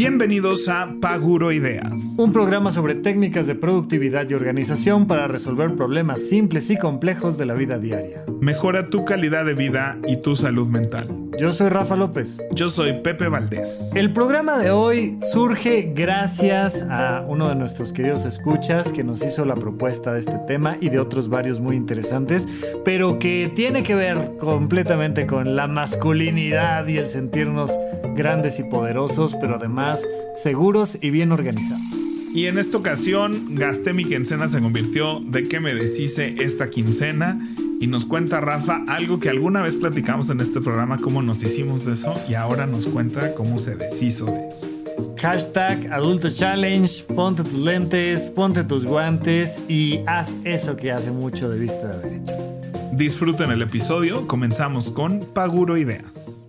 Bienvenidos a Paguro Ideas, un programa sobre técnicas de productividad y organización para resolver problemas simples y complejos de la vida diaria. Mejora tu calidad de vida y tu salud mental. Yo soy Rafa López. Yo soy Pepe Valdés. El programa de hoy surge gracias a uno de nuestros queridos escuchas que nos hizo la propuesta de este tema y de otros varios muy interesantes, pero que tiene que ver completamente con la masculinidad y el sentirnos grandes y poderosos, pero además seguros y bien organizados. Y en esta ocasión gasté mi quincena, se convirtió de que me deshice esta quincena. Y nos cuenta Rafa algo que alguna vez platicamos en este programa, cómo nos hicimos de eso. Y ahora nos cuenta cómo se deshizo de eso. Hashtag Adulto Challenge, ponte tus lentes, ponte tus guantes y haz eso que hace mucho de vista de derecho. Disfruten el episodio, comenzamos con Paguro Ideas.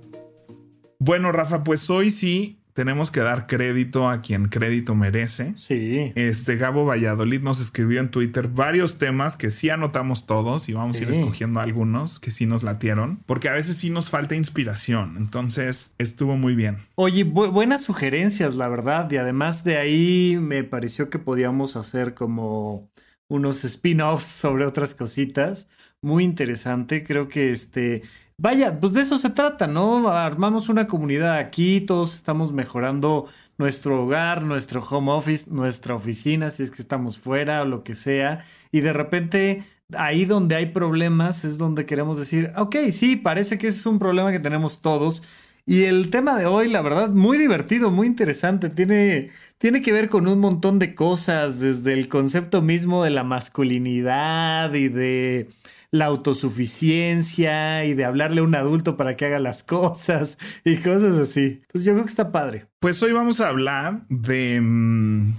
Bueno, Rafa, pues hoy sí tenemos que dar crédito a quien crédito merece. Sí. Este Gabo Valladolid nos escribió en Twitter varios temas que sí anotamos todos y vamos a ir escogiendo algunos que sí nos latieron, porque a veces sí nos falta inspiración. Entonces estuvo muy bien. Oye, buenas sugerencias, la verdad. Y además de ahí me pareció que podíamos hacer como unos spin-offs sobre otras cositas. Muy interesante. Creo que este vaya, pues de eso se trata, ¿no? Armamos una comunidad aquí, todos estamos mejorando nuestro hogar, nuestro home office, nuestra oficina, si es que estamos fuera o lo que sea, y de repente ahí donde hay problemas es donde queremos decir, ok, sí, parece que ese es un problema que tenemos todos. Y el tema de hoy, la verdad, muy divertido, muy interesante. Tiene, tiene que ver con un montón de cosas, desde el concepto mismo de la masculinidad y de la autosuficiencia y de hablarle a un adulto para que haga las cosas y cosas así. Entonces yo creo que está padre. Pues hoy vamos a hablar de, mm,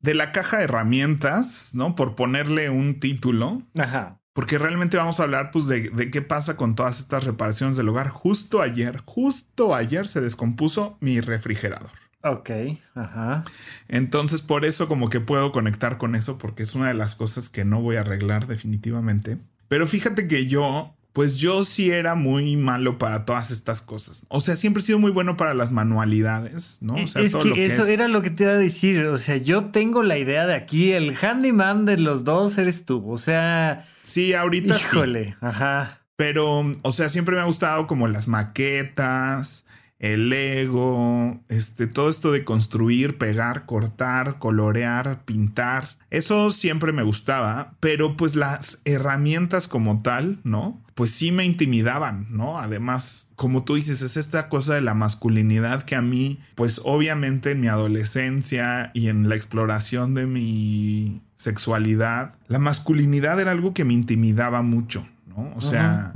de la caja de herramientas, ¿no? Por ponerle un título. Ajá. Porque realmente vamos a hablar pues de, de, qué pasa con todas estas reparaciones del hogar. Justo ayer, justo ayer se descompuso mi refrigerador. Ok, ajá. Entonces por eso como que puedo conectar con eso porque es una de las cosas que no voy a arreglar definitivamente. Pero fíjate que yo, pues yo sí era muy malo para todas estas cosas. O sea, siempre he sido muy bueno para las manualidades, ¿no? O sea, es que, eso era lo que te iba a decir. O sea, yo tengo la idea de aquí, el handyman de los dos eres tú. O sea. Sí, ahorita. Híjole, ajá. Pero, o sea, siempre me ha gustado como las maquetas, el Lego, este, todo esto de construir, pegar, cortar, colorear, pintar. Eso siempre me gustaba, pero pues las herramientas como tal, ¿no? Pues sí me intimidaban, ¿no? Además, como tú dices, es esta cosa de la masculinidad que a mí, pues obviamente en mi adolescencia y en la exploración de mi sexualidad, la masculinidad era algo que me intimidaba mucho, ¿no? O sea,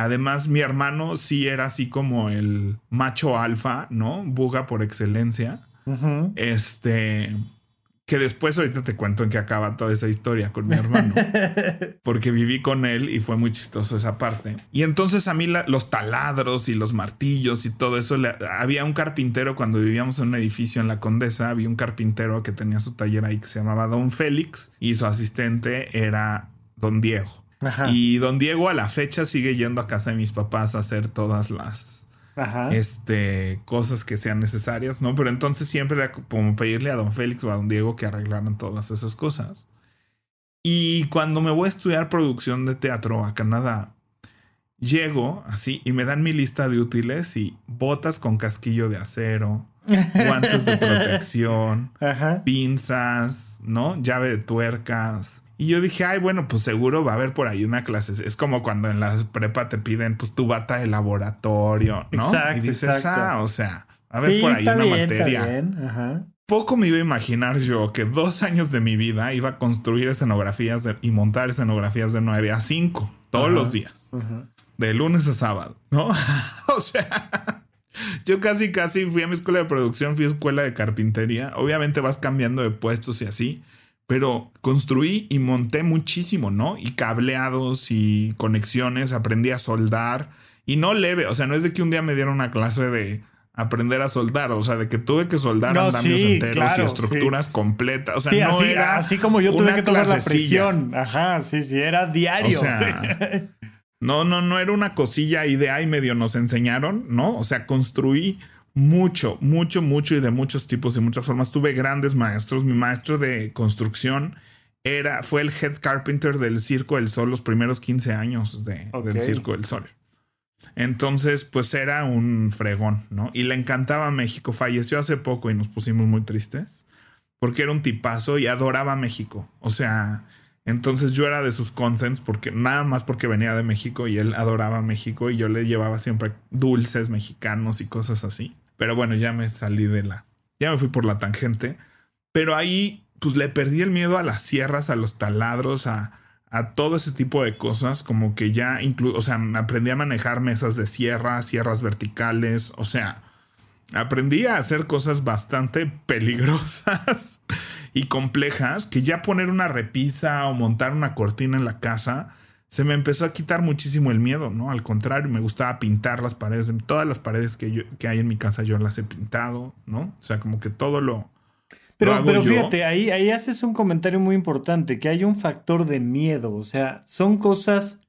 además mi hermano sí era así como el macho alfa, ¿no? Buga por excelencia. Este que después ahorita te cuento en qué acaba toda esa historia con mi hermano. Porque viví con él y fue muy chistoso esa parte. Y entonces a mí los taladros y los martillos y todo eso, había un carpintero cuando vivíamos en un edificio en la Condesa, había un carpintero que tenía su taller ahí que se llamaba Don Félix y su asistente era Don Diego. Y Don Diego a la fecha sigue yendo a casa de mis papás a hacer todas las este, cosas que sean necesarias, ¿no? Pero entonces siempre era como pedirle a don Félix o a don Diego que arreglaran todas esas cosas. Y cuando me voy a estudiar producción de teatro a Canadá, llego así y me dan mi lista de útiles y botas con casquillo de acero, guantes de protección, pinzas, ¿no? Llave de tuercas, y yo dije, ay, bueno, pues seguro va a haber por ahí una clase. Es como cuando en la prepa te piden, pues, tu bata de laboratorio, ¿no? Exacto, y dices, ah, o sea, va a haber por ahí una materia. Poco me iba a imaginar yo que dos años de mi vida iba a construir escenografías y montar escenografías de 9 a 5 todos los días. De lunes a sábado, ¿no? o sea, yo casi, casi fui a mi escuela de producción, fui a escuela de carpintería. Obviamente vas cambiando de puestos y así pero construí y monté muchísimo, ¿no? Y cableados y conexiones, aprendí a soldar y no leve, o sea, no es de que un día me dieron una clase de aprender a soldar, o sea, de que tuve que soldar andamios enteros y estructuras completas, o sea, no así, era así como yo tuve que tomar la presión, ajá, sí, sí, era diario. no, no, no era una cosilla y de ahí medio nos enseñaron, ¿no? O sea, construí mucho, mucho, mucho y de muchos tipos y muchas formas. Tuve grandes maestros. Mi maestro de construcción era, fue el head carpenter del Circo del Sol los primeros 15 años de, del Circo del Sol. Entonces, pues era un fregón, ¿no? Y le encantaba México. Falleció hace poco y nos pusimos muy tristes porque era un tipazo y adoraba México. O sea, entonces yo era de sus consens porque nada más porque venía de México y él adoraba México y yo le llevaba siempre dulces mexicanos y cosas así. Pero bueno, ya me salí de la, ya me fui por la tangente. Pero ahí pues le perdí el miedo a las sierras, a los taladros, a, a todo ese tipo de cosas, como que ya incluso, o sea, aprendí a manejar mesas de sierra, sierras verticales, o sea, aprendí a hacer cosas bastante peligrosas y complejas, que ya poner una repisa o montar una cortina en la casa, se me empezó a quitar muchísimo el miedo, ¿no? Al contrario, me gustaba pintar las paredes, todas las paredes que, que hay en mi casa yo las he pintado, ¿no? O sea, como que todo lo pero, pero fíjate, ahí, ahí haces un comentario muy importante, que hay un factor de miedo, o sea, son cosas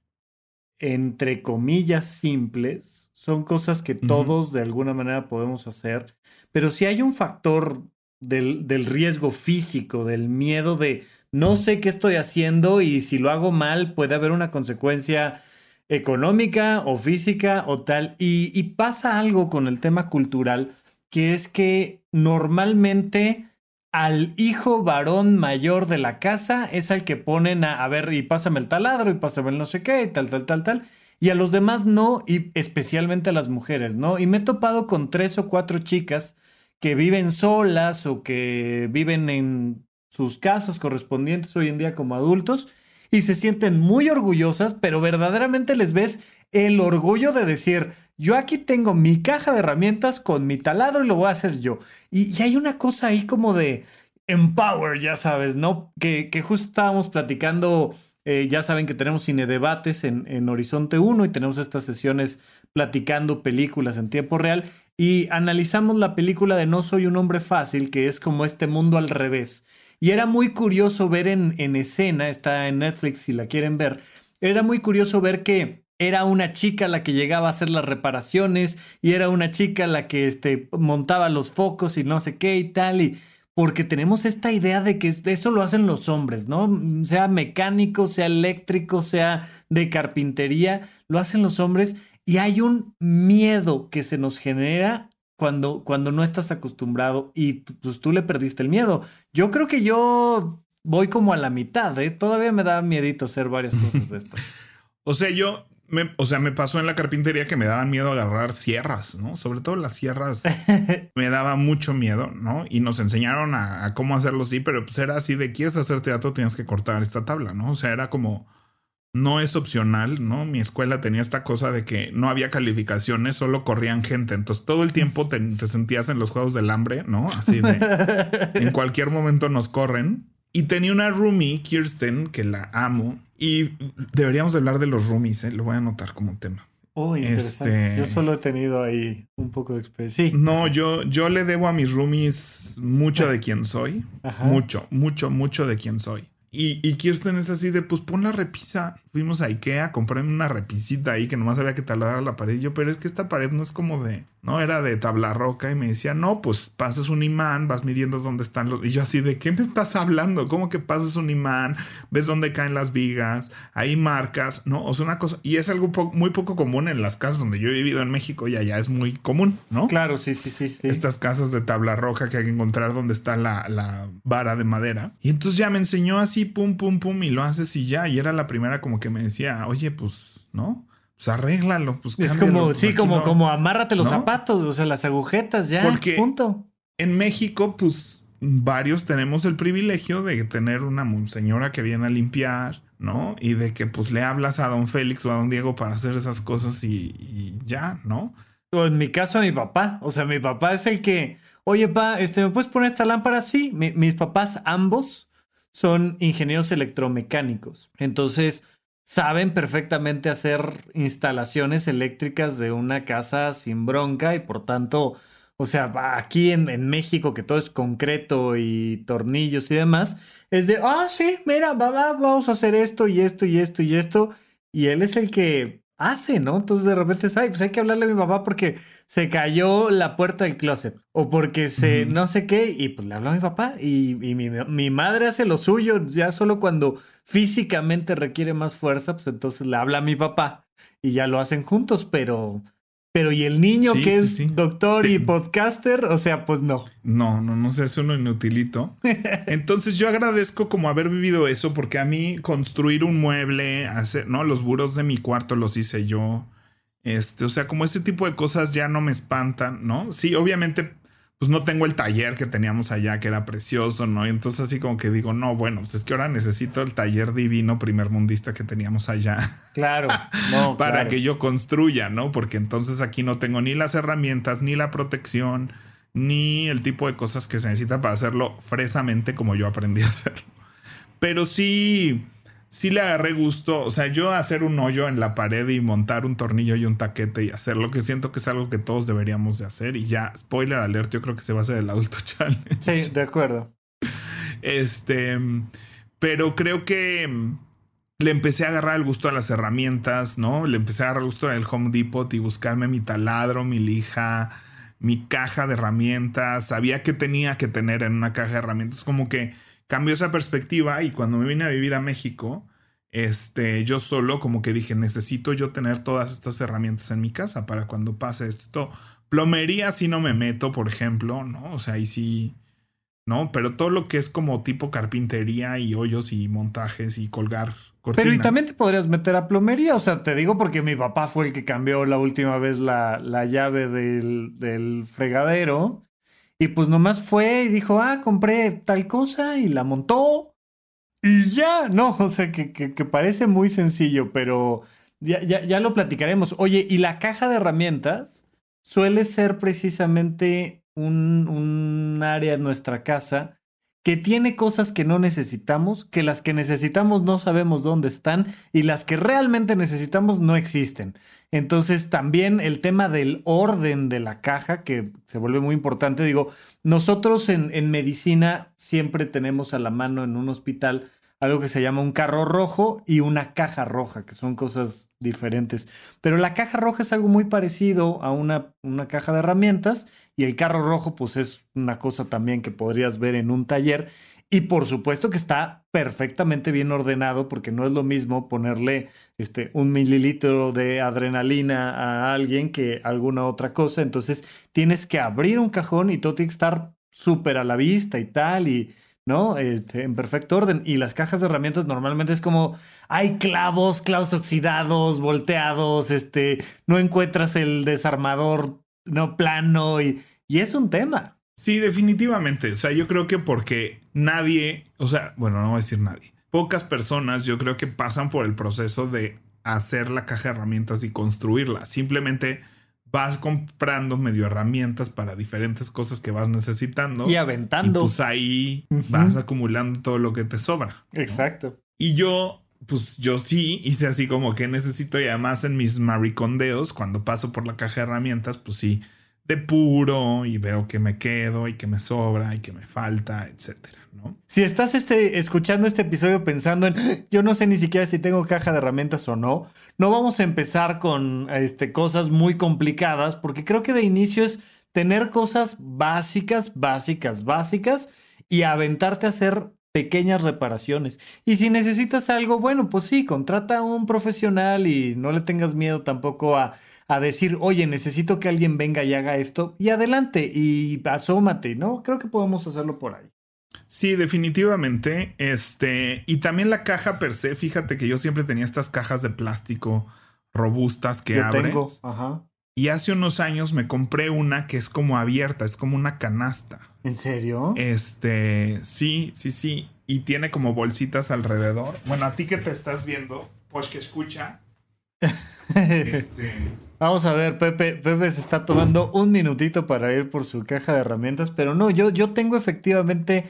entre comillas simples, son cosas que todos de alguna manera podemos hacer, pero si hay un factor del, del riesgo físico, del miedo de no sé qué estoy haciendo y si lo hago mal puede haber una consecuencia económica o física o tal. Y, y, pasa algo con el tema cultural, que es que normalmente al hijo varón mayor de la casa es al que ponen a, a ver, y pásame el taladro, y pásame el no sé qué, y tal, tal, tal, tal. Y a los demás no, y especialmente a las mujeres, ¿no? Y me he topado con tres o cuatro chicas que viven solas o que viven en sus casas correspondientes hoy en día como adultos y se sienten muy orgullosas, pero verdaderamente les ves el orgullo de decir, yo aquí tengo mi caja de herramientas con mi taladro y lo voy a hacer yo. Y, hay una cosa ahí como de empower, ya sabes, ¿no? Que, que justo estábamos platicando, eh, ya saben que tenemos cine debates en, en Horizonte 1 y tenemos estas sesiones platicando películas en tiempo real y analizamos la película de No soy un hombre fácil, que es como este mundo al revés. Y era muy curioso ver en, en escena, está en Netflix si la quieren ver, era muy curioso ver que era una chica la que llegaba a hacer las reparaciones y era una chica la que este, montaba los focos y no sé qué y tal. Y porque tenemos esta idea de que eso lo hacen los hombres, ¿no? Sea mecánico, sea eléctrico, sea de carpintería, lo hacen los hombres y hay un miedo que se nos genera cuando, cuando no estás acostumbrado y pues tú le perdiste el miedo. Yo creo que yo voy como a la mitad, ¿eh? Todavía me da miedito hacer varias cosas de esto. o sea, yo, o sea, me pasó en la carpintería que me daban miedo agarrar sierras, ¿no? Sobre todo las sierras me daba mucho miedo, ¿no? Y nos enseñaron a, cómo hacerlo así, pero pues era así de quieres hacer teatro, tienes que cortar esta tabla, ¿no? O sea, era como no es opcional, ¿no? Mi escuela tenía esta cosa de que no había calificaciones, solo corrían gente. Entonces todo el tiempo te, te sentías en los juegos del hambre, ¿no? Así de en cualquier momento nos corren. Y tenía una roomie, Kirsten, que la amo. Y deberíamos hablar de los roomies, ¿eh? lo voy a anotar como tema. Oh. Este, yo solo he tenido ahí un poco de experiencia. Sí. No, yo, yo le debo a mis roomies mucho de quién soy. Mucho, mucho, mucho de quién soy. Y, y, Kirsten es así de, pues pon la repisa. Fuimos a Ikea, compré una repisita ahí que nomás había que taladrar la pared. Y yo, pero es que esta pared no es como de, no era de tabla roca. Y me decía, no, pues pasas un imán, vas midiendo dónde están los. Y yo, así de, ¿qué me estás hablando? ¿Cómo que pasas un imán? ¿Ves dónde caen las vigas? Ahí marcas, ¿no? O sea, una cosa. Y es algo muy poco común en las casas donde yo he vivido en México y allá es muy común, ¿no? Claro, sí, sí, sí. sí. Estas casas de tabla roja que hay que encontrar donde está la, la vara de madera. Y entonces ya me enseñó así pum, pum, pum, y lo haces y ya. Y era la primera como que me decía, oye, pues, ¿no? Pues arréglalo, pues Es como, pues, sí, como, como amárrate los zapatos, o sea, las agujetas, ya, Porque punto. En México, pues, varios tenemos el privilegio de tener una señora que viene a limpiar, ¿no? Y de que, pues, le hablas a don Félix o a don Diego para hacer esas cosas y, ya, ¿no? O en mi caso, a mi papá. O sea, mi papá es el que, oye, pa, este, ¿me puedes poner esta lámpara? Sí, mis papás ambos son ingenieros electromecánicos. Entonces, saben perfectamente hacer instalaciones eléctricas de una casa sin bronca y por tanto, O sea, aquí en, en, México, que todo es concreto y tornillos y demás, es de, ah, sí, mira, vamos a hacer esto y esto y esto y esto. Y él es el que hace, ¿no? Entonces de repente, ay, pues hay que hablarle a mi papá porque se cayó la puerta del closet o porque se no sé qué y pues le hablo a mi papá y, mi, mi, madre hace lo suyo ya solo cuando físicamente requiere más fuerza, pues entonces le habla a mi papá y ya lo hacen juntos, pero pero ¿y el niño que es doctor y podcaster? O sea, pues no. No, no, no se hace uno inutilito. Entonces yo agradezco como haber vivido eso porque a mí construir un mueble, hacer, ¿no? Los buros de mi cuarto los hice yo. Este, o sea, como ese tipo de cosas ya no me espantan, ¿no? Sí, obviamente pues no tengo el taller que teníamos allá, que era precioso, ¿no? Y entonces así como que digo, no, bueno, pues es que ahora necesito el taller divino primer mundista que teníamos allá. Claro, no, para que yo construya, ¿no? Porque entonces aquí no tengo ni las herramientas, ni la protección, ni el tipo de cosas que se necesita para hacerlo fresamente como yo aprendí a hacerlo. Pero sí, sí le agarré gusto. O sea, yo hacer un hoyo en la pared y montar un tornillo y un taquete y hacer lo que siento que es algo que todos deberíamos de hacer. Y ya, spoiler alert, yo creo que se va a hacer el adulto challenge. Sí, de acuerdo. Este, pero creo que le empecé a agarrar el gusto a las herramientas, ¿no? Le empecé a agarrar el gusto al Home Depot y buscarme mi taladro, mi lija, mi caja de herramientas. Sabía que tenía que tener en una caja de herramientas. Como que cambió esa perspectiva y cuando me vine a vivir a México, este, yo solo como que dije, necesito yo tener todas estas herramientas en mi casa para cuando pase esto y todo. Plomería si no me meto, por ejemplo, ¿no? O sea, ahí sí, ¿no? Pero todo lo que es como tipo carpintería y hoyos y montajes y colgar cortinas. Pero y también te podrías meter a plomería, o sea, te digo porque mi papá fue el que cambió la última vez la, la llave del, del fregadero y pues nomás fue y dijo, ah, compré tal cosa y la montó. Y ya, no, o sea, que, que, parece muy sencillo, pero ya, ya, ya, lo platicaremos. Oye, y la caja de herramientas suele ser precisamente un, un área en nuestra casa que tiene cosas que no necesitamos, que las que necesitamos no sabemos dónde están y las que realmente necesitamos no existen. Entonces también el tema del orden de la caja, que se vuelve muy importante, digo, nosotros en, en medicina siempre tenemos a la mano en un hospital algo que se llama un carro rojo y una caja roja, que son cosas diferentes. Pero la caja roja es algo muy parecido a una, una caja de herramientas y el carro rojo pues es una cosa también que podrías ver en un taller y por supuesto que está perfectamente bien ordenado porque no es lo mismo ponerle este, un mililitro de adrenalina a alguien que alguna otra cosa. Entonces tienes que abrir un cajón y todo tiene que estar súper a la vista y tal y... ¿no? Este, en perfecto orden. Y las cajas de herramientas normalmente es como hay clavos, clavos oxidados, volteados, este, no encuentras el desarmador no plano y, y es un tema. Sí, definitivamente. O sea, yo creo que porque nadie, o sea, bueno, no voy a decir nadie. Pocas personas yo creo que pasan por el proceso de hacer la caja de herramientas y construirla. Simplemente vas comprando medio herramientas para diferentes cosas que vas necesitando. Y aventando. Y pues ahí vas acumulando todo lo que te sobra. Exacto. Y yo, pues yo sí hice así como que necesito y además en mis maricondeos, cuando paso por la caja de herramientas, pues sí de puro y veo que me quedo y que me sobra y que me falta, etcétera, Si estás este, escuchando este episodio pensando en yo no sé ni siquiera si tengo caja de herramientas o no, no vamos a empezar con este, cosas muy complicadas porque creo que de inicio es tener cosas básicas, básicas, básicas y aventarte a hacer pequeñas reparaciones. Y si necesitas algo, bueno, pues sí, contrata a un profesional y no le tengas miedo tampoco a a decir, oye, necesito que alguien venga y haga esto, y adelante, y asómate, ¿no? Creo que podemos hacerlo por ahí. Sí, definitivamente. Este, y también la caja per se, fíjate que yo siempre tenía estas cajas de plástico robustas que abren. Ajá. Y hace unos años me compré una que es como abierta, es como una canasta. ¿En serio? Este, sí, sí, sí. Y tiene como bolsitas alrededor. Bueno, a ti que te estás viendo, pues que escucha. este, Vamos a ver, Pepe, Pepe se está tomando un minutito para ir por su caja de herramientas, pero no, yo, yo tengo efectivamente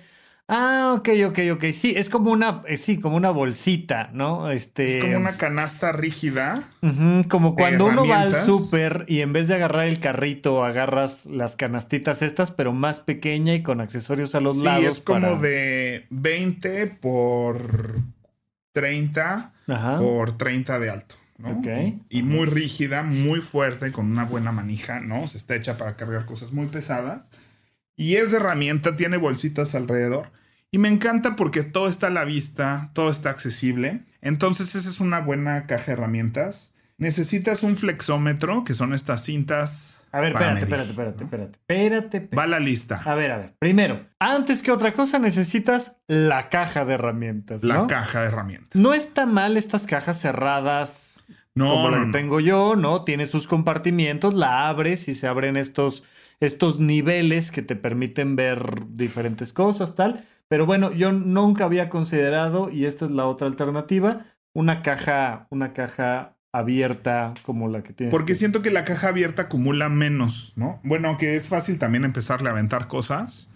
Ah, ok, ok, ok. Sí, es como una, eh, sí, como una bolsita, ¿no? Este. Es como una canasta rígida. Ujú, como cuando uno va al súper y en vez de agarrar el carrito, agarras las canastitas estas, pero más pequeña y con accesorios a los Sí, lados. es como para- de 20 por 30 Ajá. por 30 de alto. ¿No? Ok. Y muy rígida, muy fuerte, con una buena manija, ¿no? Se está hecha para cargar cosas muy pesadas. Y es de herramienta, tiene bolsitas alrededor. Y me encanta porque todo está a la vista, todo está accesible. Entonces esa es una buena caja de herramientas. Necesitas un flexómetro, que son estas cintas. A ver, espérate, medir, espérate, espérate, ¿no? espérate, espérate, espérate. Va la lista. A ver, a ver. Primero, antes que otra cosa, necesitas la caja de herramientas. La caja de herramientas. No está mal estas cajas cerradas No, como la que tengo yo, ¿no? Tiene sus compartimientos, la abres y se abren estos, estos niveles que te permiten ver diferentes cosas, tal. Pero bueno, yo nunca había considerado, y esta es la otra alternativa, una caja, una caja abierta como la que tienes. Porque siento que la caja abierta acumula menos, ¿no? Bueno, que es fácil también empezarle a aventar cosas.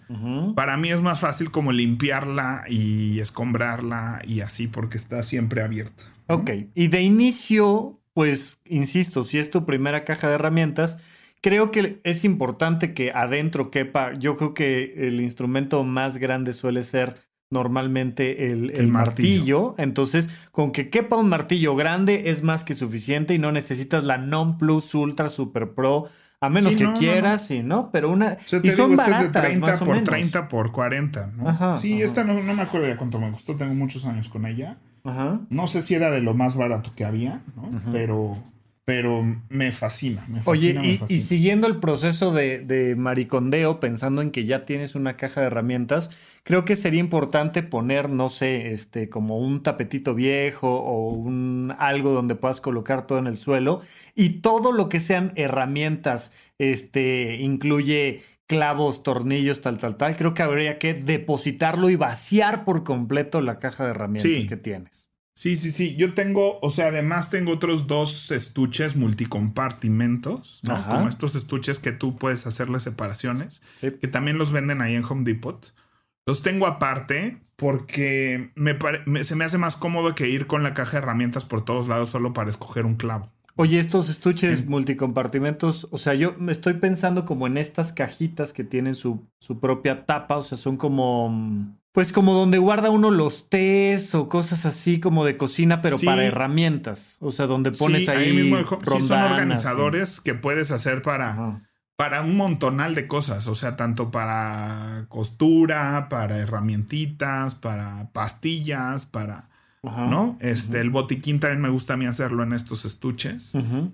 Para mí es más fácil como limpiarla y escombrarla y así porque está siempre abierta. Ok, y de inicio, pues, insisto, si es tu primera caja de herramientas, creo que es importante que adentro quepa, yo creo que el instrumento más grande suele ser normalmente el, el El martillo. entonces con que quepa un martillo grande es más que suficiente y no necesitas la Non Plus Ultra Super Pro, a menos Sí, que no, no, quieras, sí, ¿no? Pero una... O y son digo, esta es baratas, de 30 más o por menos. 30 por 40, ¿no? Ajá, sí, ajá. esta no, no me acuerdo ya cuánto me costó, tengo muchos años con ella. Ajá. No sé si era de lo más barato que había, ¿no? Pero, pero me fascina, me fascina, Oye, me y, y fascina. siguiendo el proceso de, de maricondeo, pensando en que ya tienes una caja de herramientas, creo que sería importante poner, no sé, este, como un tapetito viejo o un algo donde puedas colocar todo en el suelo. Y todo lo que sean herramientas, este, incluye clavos, tornillos, tal, tal, tal. Creo que habría que depositarlo y vaciar por completo la caja de herramientas Sí. que tienes. Sí, sí, sí. Yo tengo, o sea, además tengo otros dos estuches multicompartimentos, ¿no? Ajá. Como estos estuches que tú puedes hacerle separaciones, Sí. que también los venden ahí en Home Depot. Los tengo aparte porque me pare- me- se me hace más cómodo que ir con la caja de herramientas por todos lados solo para escoger un clavo. Oye, estos estuches multicompartimentos, o sea, yo me estoy pensando como en estas cajitas que tienen su, su propia tapa, o sea, son como, pues como donde guarda uno los tés o cosas así como de cocina, pero Sí. para herramientas, o sea, donde pones Sí, ahí, mismo Home- sí, son organizadores que puedes hacer para, Ajá. para un montonal de cosas, o sea, tanto para costura, para herramientitas, para pastillas, para, Ajá. ¿no? Este, el botiquín también me gusta a mí hacerlo en estos estuches.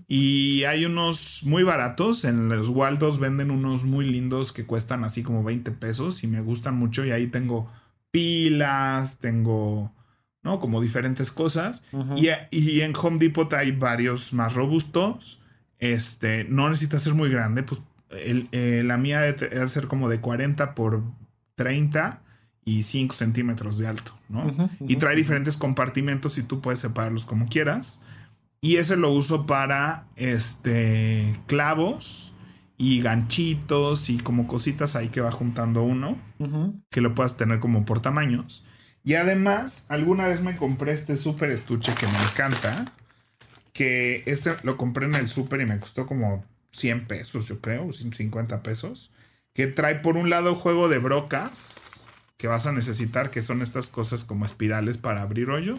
Y hay unos muy baratos, en los Waldos venden unos muy lindos que cuestan así como 20 pesos y me gustan mucho y ahí tengo pilas, tengo, ¿no? Como diferentes cosas. Y, y en Home Depot hay varios más robustos. Este, no necesita ser muy grande, pues el- eh, la mía debe ser como de 40 por 30 y 5 centímetros de alto, ¿no? Y trae diferentes compartimentos y tú puedes separarlos como quieras. Y ese lo uso para este clavos y ganchitos y como cositas ahí que va juntando uno que lo puedas tener como por tamaños. Y además, alguna vez me compré este súper estuche que me encanta. Que este lo compré en el súper y me costó como 100 pesos, yo creo, 150 pesos. Que trae por un lado juego de brocas que vas a necesitar, que son estas cosas como espirales para abrir hoyos.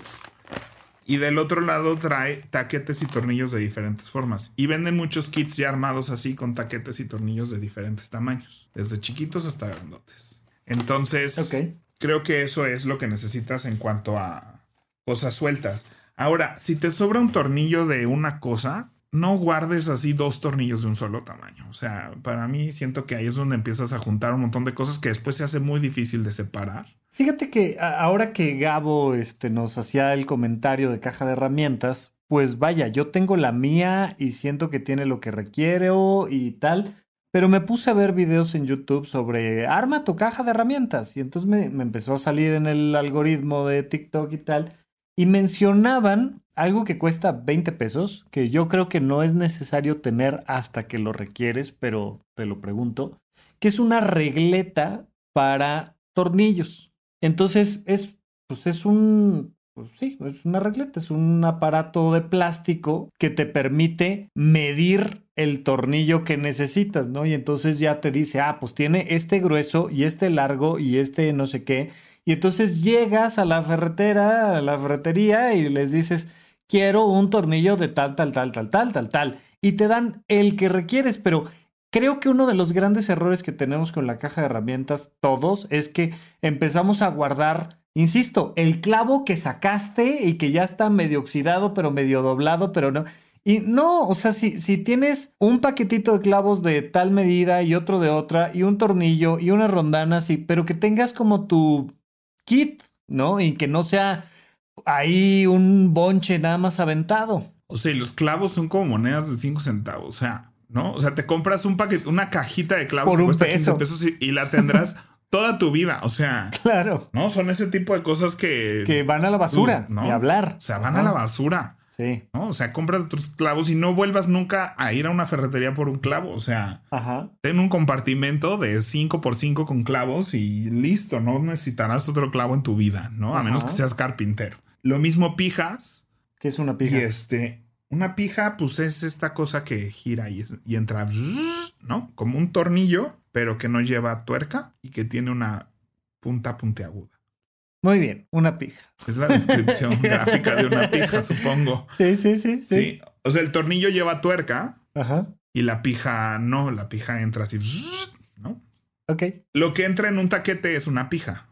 Y del otro lado trae taquetes y tornillos de diferentes formas. Y venden muchos kits ya armados así con taquetes y tornillos de diferentes tamaños. Desde chiquitos hasta grandotes. Entonces, creo que eso es lo que necesitas en cuanto a cosas sueltas. Ahora, si te sobra un tornillo de una cosa, no guardes así dos tornillos de un solo tamaño. O sea, para mí siento que ahí es donde empiezas a juntar un montón de cosas que después se hace muy difícil de separar. Fíjate que ahora que Gabo este, nos hacía el comentario de caja de herramientas, pues vaya, yo tengo la mía y siento que tiene lo que requiero y tal, pero me puse a ver videos en YouTube sobre arma tu caja de herramientas y entonces me, me empezó a salir en el algoritmo de TikTok y tal y mencionaban algo que cuesta 20 pesos, que yo creo que no es necesario tener hasta que lo requieres, pero te lo pregunto, que es una regleta para tornillos. Entonces es, pues es un, pues sí, es una regleta, es un aparato de plástico que te permite medir el tornillo que necesitas, ¿no? Y entonces ya te dice, ah, pues tiene este grueso y este largo y este no sé qué. Y entonces llegas a la ferretera, a la ferretería y les dices, quiero un tornillo de tal, tal, tal, tal, tal, tal, tal. Y te dan el que requieres, pero creo que uno de los grandes errores que tenemos con la caja de herramientas todos es que empezamos a guardar Insisto, el clavo que sacaste y que ya está medio oxidado, pero medio doblado, pero no. Y no, o sea, si, si tienes un paquetito de clavos de tal medida y otro de otra, y un tornillo y una rondana, sí, pero que tengas como tu kit, ¿no? Y que no sea ahí un bonche nada más aventado. O sea, los clavos son como monedas de 5 centavos, o sea, ¿no? O sea, te compras un paquete, una cajita de clavos Por que un cuesta peso. 15 pesos y, y la tendrás toda tu vida, o sea, Claro. ¿no? Son ese tipo de cosas que... Que van a la basura, ¿no? ni hablar. O sea, van a la basura. Sí. ¿no? O sea, compra tus clavos y no vuelvas nunca a ir a una ferretería por un clavo. O sea, Ajá. ten un compartimento de 5 por 5 con clavos y listo. No necesitarás otro clavo en tu vida, ¿no? A menos que seas carpintero. Lo mismo pijas. ¿Qué es una Y pija? este, una pija, pues es esta cosa que gira y, es- y entra, ¿no? Como un tornillo, pero que no lleva tuerca y que tiene una punta puntiaguda. Muy bien, una pija. Es la descripción gráfica de una pija, supongo. Sí, sí, sí, sí. Sí. O sea, el tornillo lleva tuerca Ajá. y la pija no, la pija entra así, ¿no? Ok. Lo que entra en un taquete es una pija.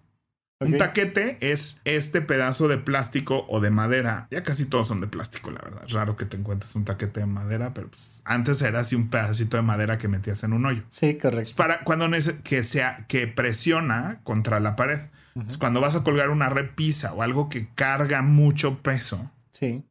Un taquete es este pedazo de plástico o de madera. Ya casi todos son de plástico, la verdad. Es raro que te encuentres un taquete de madera, pero pues antes era así un pedacito de madera que metías en un hoyo. Sí, correcto. para cuando que sea que presiona contra la pared. Es cuando vas a colgar una repisa o algo que carga mucho peso, Sí,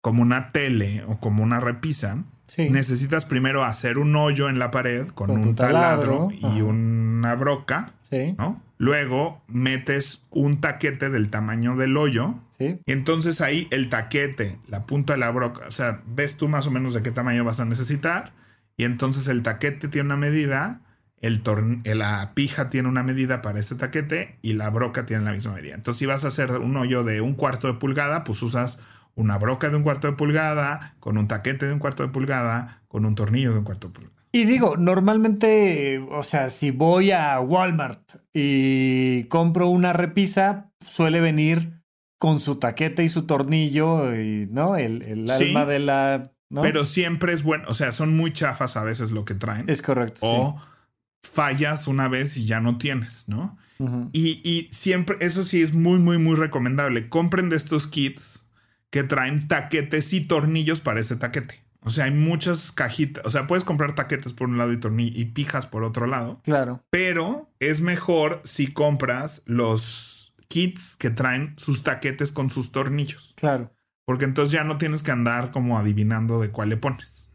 como una tele o como una repisa, sí. necesitas primero hacer un hoyo en la pared con, un taladro, taladro, y ajá. una broca, Sí, ¿no? Luego metes un taquete del tamaño del hoyo. sí. Y entonces ahí el taquete, la punta de la broca, o sea, ves tú más o menos de qué tamaño vas a necesitar. Y entonces el taquete tiene una medida, el eh, la pija tiene una medida para ese taquete y la broca tiene la misma medida. Entonces si vas a hacer un hoyo de un cuarto de pulgada, pues usas una broca de un cuarto de pulgada, con un taquete de un cuarto de pulgada, con un tornillo de un cuarto de pulgada. Y digo, normalmente, o sea, si voy a Walmart y compro una repisa, suele venir con su taquete y su tornillo y, ¿no? El, el Sí. alma de la... ¿no? Pero siempre es bueno, o sea, son muy chafas a veces lo que traen. Es correcto. o fallas una vez y ya no tienes, ¿no? Y, y siempre, eso sí es muy, muy, muy recomendable. Compren de estos kits que traen taquetes y tornillos para ese taquete. O sea, hay muchas cajitas. O sea, puedes comprar taquetes por un lado y tornillos y pijas por otro lado. Claro. Pero es mejor si compras los kits que traen sus taquetes con sus tornillos. Claro. Porque entonces ya no tienes que andar como adivinando de cuál le pones.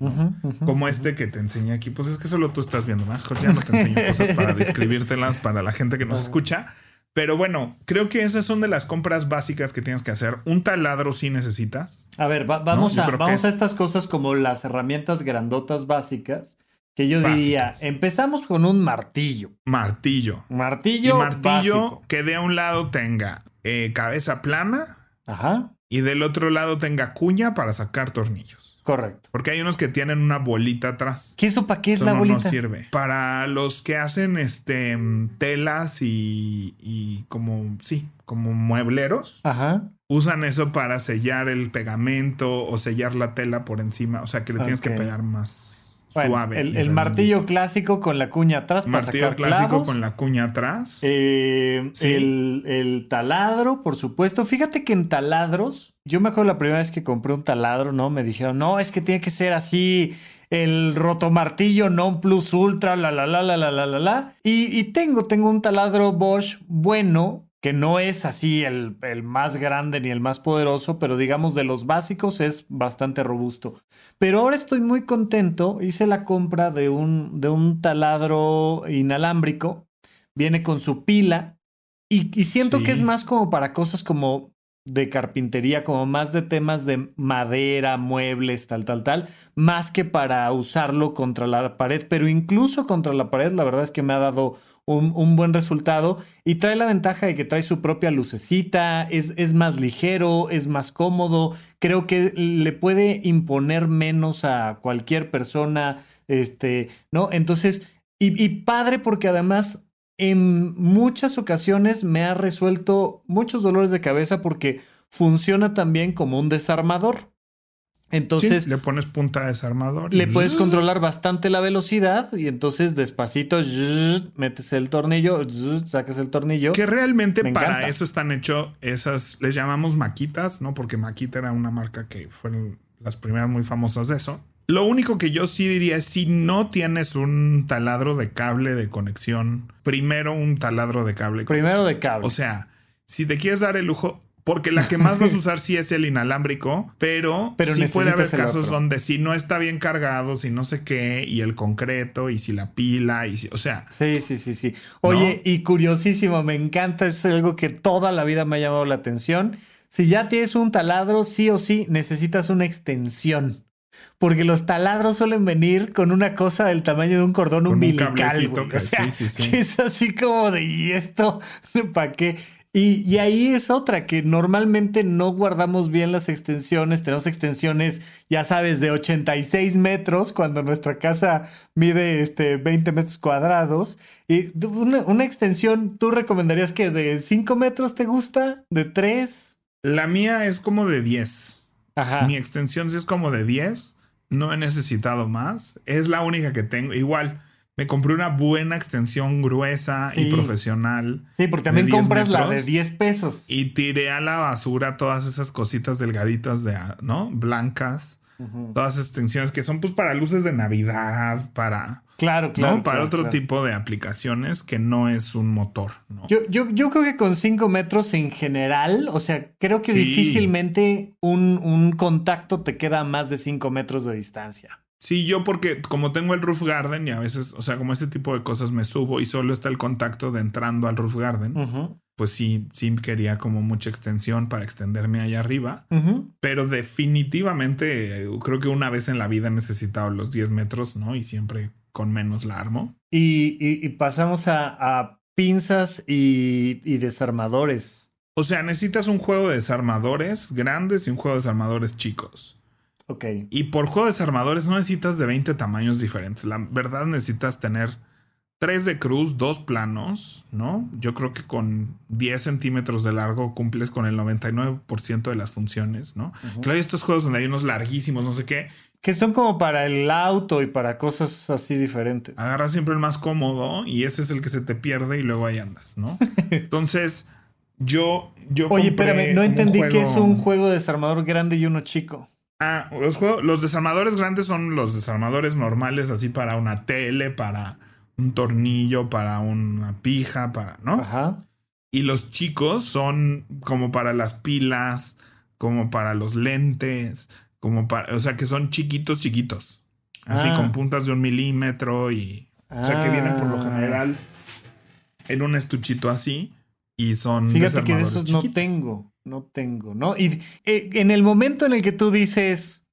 Como este que te enseñé aquí, pues es que solo tú estás viendo, mejor ya no te enseño cosas para describírtelas para la gente que nos escucha. Pero bueno, creo que esas son de las compras básicas que tienes que hacer. Un taladro sí necesitas. A ver, va- vamos, No, a, creo que vamos es- a estas cosas como las herramientas grandotas básicas, que yo diría, empezamos con un martillo. Martillo. Y Martillo. martillo básico. que de un lado tenga eh, cabeza plana Ajá, y del otro lado tenga cuña para sacar tornillos. Correcto. Porque hay unos que tienen una bolita atrás. ¿Qué eso para qué es Eso la no, bolita? no sirve. Para los que hacen este telas y, y como, sí, como muebleros, Ajá. usan eso para sellar el pegamento o sellar la tela por encima. O sea que le tienes que pegar más Bueno, suave. el, martillo clásico con la cuña atrás para Martillo sacar clásico clavos. con la cuña atrás. Eh, Sí. el, el taladro, por supuesto. Fíjate que en taladros, yo me acuerdo la primera vez que compré un taladro, ¿no? Me dijeron, no, es que tiene que ser así, el rotomartillo non plus ultra, la, la, la, la, la, la, la, la. Y, y tengo, tengo un taladro Bosch bueno, que no es así el, el más grande ni el más poderoso, pero digamos de los básicos es bastante robusto. Pero ahora estoy muy contento, hice la compra de un, de un taladro inalámbrico viene con su pila y, y siento Sí. que es más como para cosas como de carpintería, como más de temas de madera, muebles, tal, tal, tal, más que para usarlo contra la pared, pero incluso contra la pared, la verdad es que me ha dado un, buen resultado y trae la ventaja de que trae su propia lucecita, es, es más ligero, es más cómodo, creo que le puede imponer menos a cualquier persona, este, ¿no? Entonces, y, y padre porque además en muchas ocasiones me ha resuelto muchos dolores de cabeza porque funciona también como un desarmador. Entonces le pones punta desarmador. Le puedes controlar bastante la velocidad y entonces despacito metes el tornillo, sacas el tornillo. Que realmente para eso están hechos esas, les llamamos maquitas, ¿no? Porque Maquita era una marca que fueron las primeras muy famosas de eso. Lo único que yo sí diría es si no tienes un taladro de cable de conexión, primero un taladro de cable. Primero de cable. O sea, si te quieres dar el lujo, porque la que más vas a usar sí es el inalámbrico, pero, pero sí puede haber casos donde si no está bien cargado, si no sé qué, y el concreto, y si la pila, y si, o sea. Sí, sí, sí, sí. Oye, y curiosísimo, me encanta, es algo que toda la vida me ha llamado la atención. Si ya tienes un taladro, sí o sí necesitas una extensión porque los taladros suelen venir con una cosa del tamaño de un cordón umbilical. es así como de, ¿y esto para qué? Y, ahí es otra, que normalmente no guardamos bien las extensiones. Tenemos extensiones, ya sabes, de 86 metros, cuando nuestra casa mide este, 20 metros cuadrados. Y una, una extensión, ¿tú recomendarías que de 5 metros te gusta? ¿De 3? La mía es como de 10. Ajá. Mi extensión sí es como de 10 no he necesitado más. Es la única que tengo. Igual, me compré una buena extensión gruesa y profesional. Sí, porque también compras la de 10 pesos. Y tiré a la basura todas esas cositas delgaditas de, ¿no? Blancas. Todas esas extensiones que son pues para luces de Navidad, para Claro, claro. Para otro tipo de aplicaciones que no es un motor. ¿no? Yo, yo, yo, creo que con 5 metros en general, o sea, creo que difícilmente un, un, contacto te queda a más de 5 metros de distancia. Sí, yo porque como tengo el roof garden y a veces, o sea, como ese tipo de cosas me subo y solo está el contacto de entrando al roof garden, pues sí, sí quería como mucha extensión para extenderme allá arriba. Pero definitivamente eh, creo que una vez en la vida he necesitado los 10 metros, ¿no? Y siempre con menos la armo. Y, pasamos a, pinzas y, desarmadores. O sea, necesitas un juego de desarmadores grandes y un juego de desarmadores chicos. Ok. Y por juego de desarmadores no necesitas de 20 tamaños diferentes. La verdad necesitas tener tres de cruz, dos planos, ¿no? Yo creo que con 10 centímetros de largo cumples con el 99% de las funciones, ¿no? Claro, hay estos juegos donde hay unos larguísimos, no sé qué, que son como para el auto y para cosas así diferentes. Agarra siempre el más cómodo y ese es el que se te pierde y luego ahí andas, ¿no? Entonces, yo, yo. Oye, espérame, no entendí que es un juego de desarmador grande y uno chico. Ah, los, juegos, los desarmadores grandes son los desarmadores normales, así para una tele, para un tornillo, para una pija, para, ¿no? Ajá. Y los chicos son como para las pilas, como para los lentes, como para, o sea, que son chiquitos, chiquitos. Así con ah. puntas de un milímetro y. O sea, que vienen por lo ah. general en un estuchito así y son. Fíjate que de esos no tengo, no tengo, ¿no? Y eh, en el momento en el que tú dices,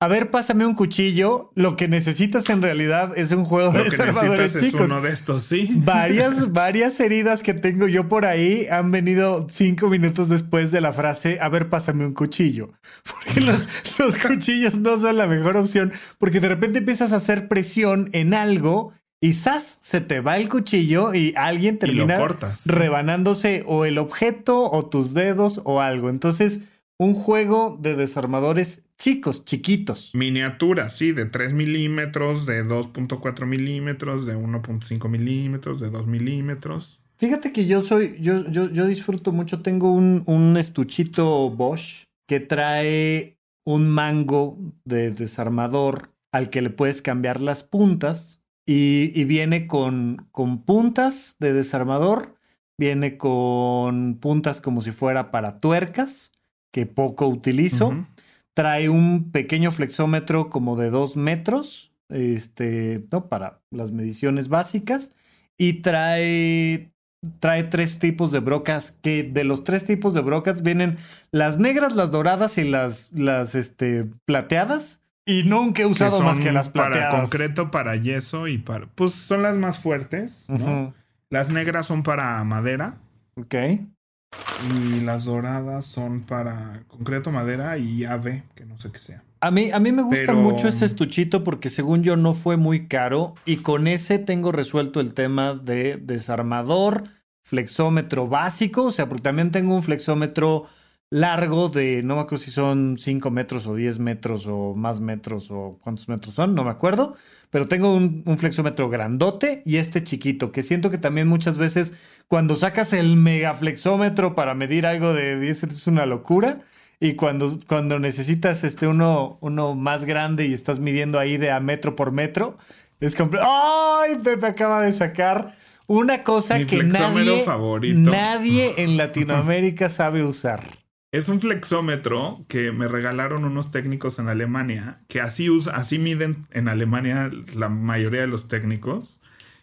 a ver, pásame un cuchillo. Lo que necesitas en realidad es un juego de desarmadores chicos. Es uno de estos, sí. Varias, varias heridas que tengo yo por ahí han venido cinco minutos después de la frase, a ver, pásame un cuchillo. Porque los, los cuchillos no son la mejor opción, porque de repente empiezas a hacer presión en algo y ¡zas! se te va el cuchillo y alguien termina rebanándose o el objeto o tus dedos o algo. Entonces, un juego de desarmadores chicos, chiquitos. Miniaturas, sí, de 3 milímetros, de 2.4 milímetros, de 1.5 milímetros, de 2 milímetros. Fíjate que yo soy, yo, yo, yo disfruto mucho, tengo un, un estuchito Bosch que trae un mango de desarmador al que le puedes cambiar las puntas y, y viene con, con puntas de desarmador, viene con puntas como si fuera para tuercas, que poco utilizo. Trae un pequeño flexómetro como de dos metros, este, ¿no? Para las mediciones básicas. Y trae, trae tres tipos de brocas, que de los tres tipos de brocas vienen las negras, las doradas y las, las este, plateadas. Y nunca he usado más que las plateadas. Para concreto, para yeso y para... Pues son las más fuertes, ¿no? Las negras son para madera. Ok. Y las doradas son para concreto, madera y ave, que no sé qué sea. A mí, a mí me gusta Pero- mucho este estuchito porque según yo no fue muy caro y con ese tengo resuelto el tema de desarmador, flexómetro básico, o sea, porque también tengo un flexómetro largo de, no me acuerdo si son 5 metros o 10 metros o más metros o cuántos metros son, no me acuerdo, pero tengo un, un flexómetro grandote y este chiquito, que siento que también muchas veces cuando sacas el megaflexómetro para medir algo de 10 es una locura. Y cuando, cuando necesitas este uno, uno más grande y estás midiendo ahí de a metro por metro, es como, ¡ay! Pepe acaba de sacar una cosa Mi que nadie, favorito. nadie en Latinoamérica sabe usar. Es un flexómetro que me regalaron unos técnicos en Alemania, que así usa, así miden en Alemania la mayoría de los técnicos,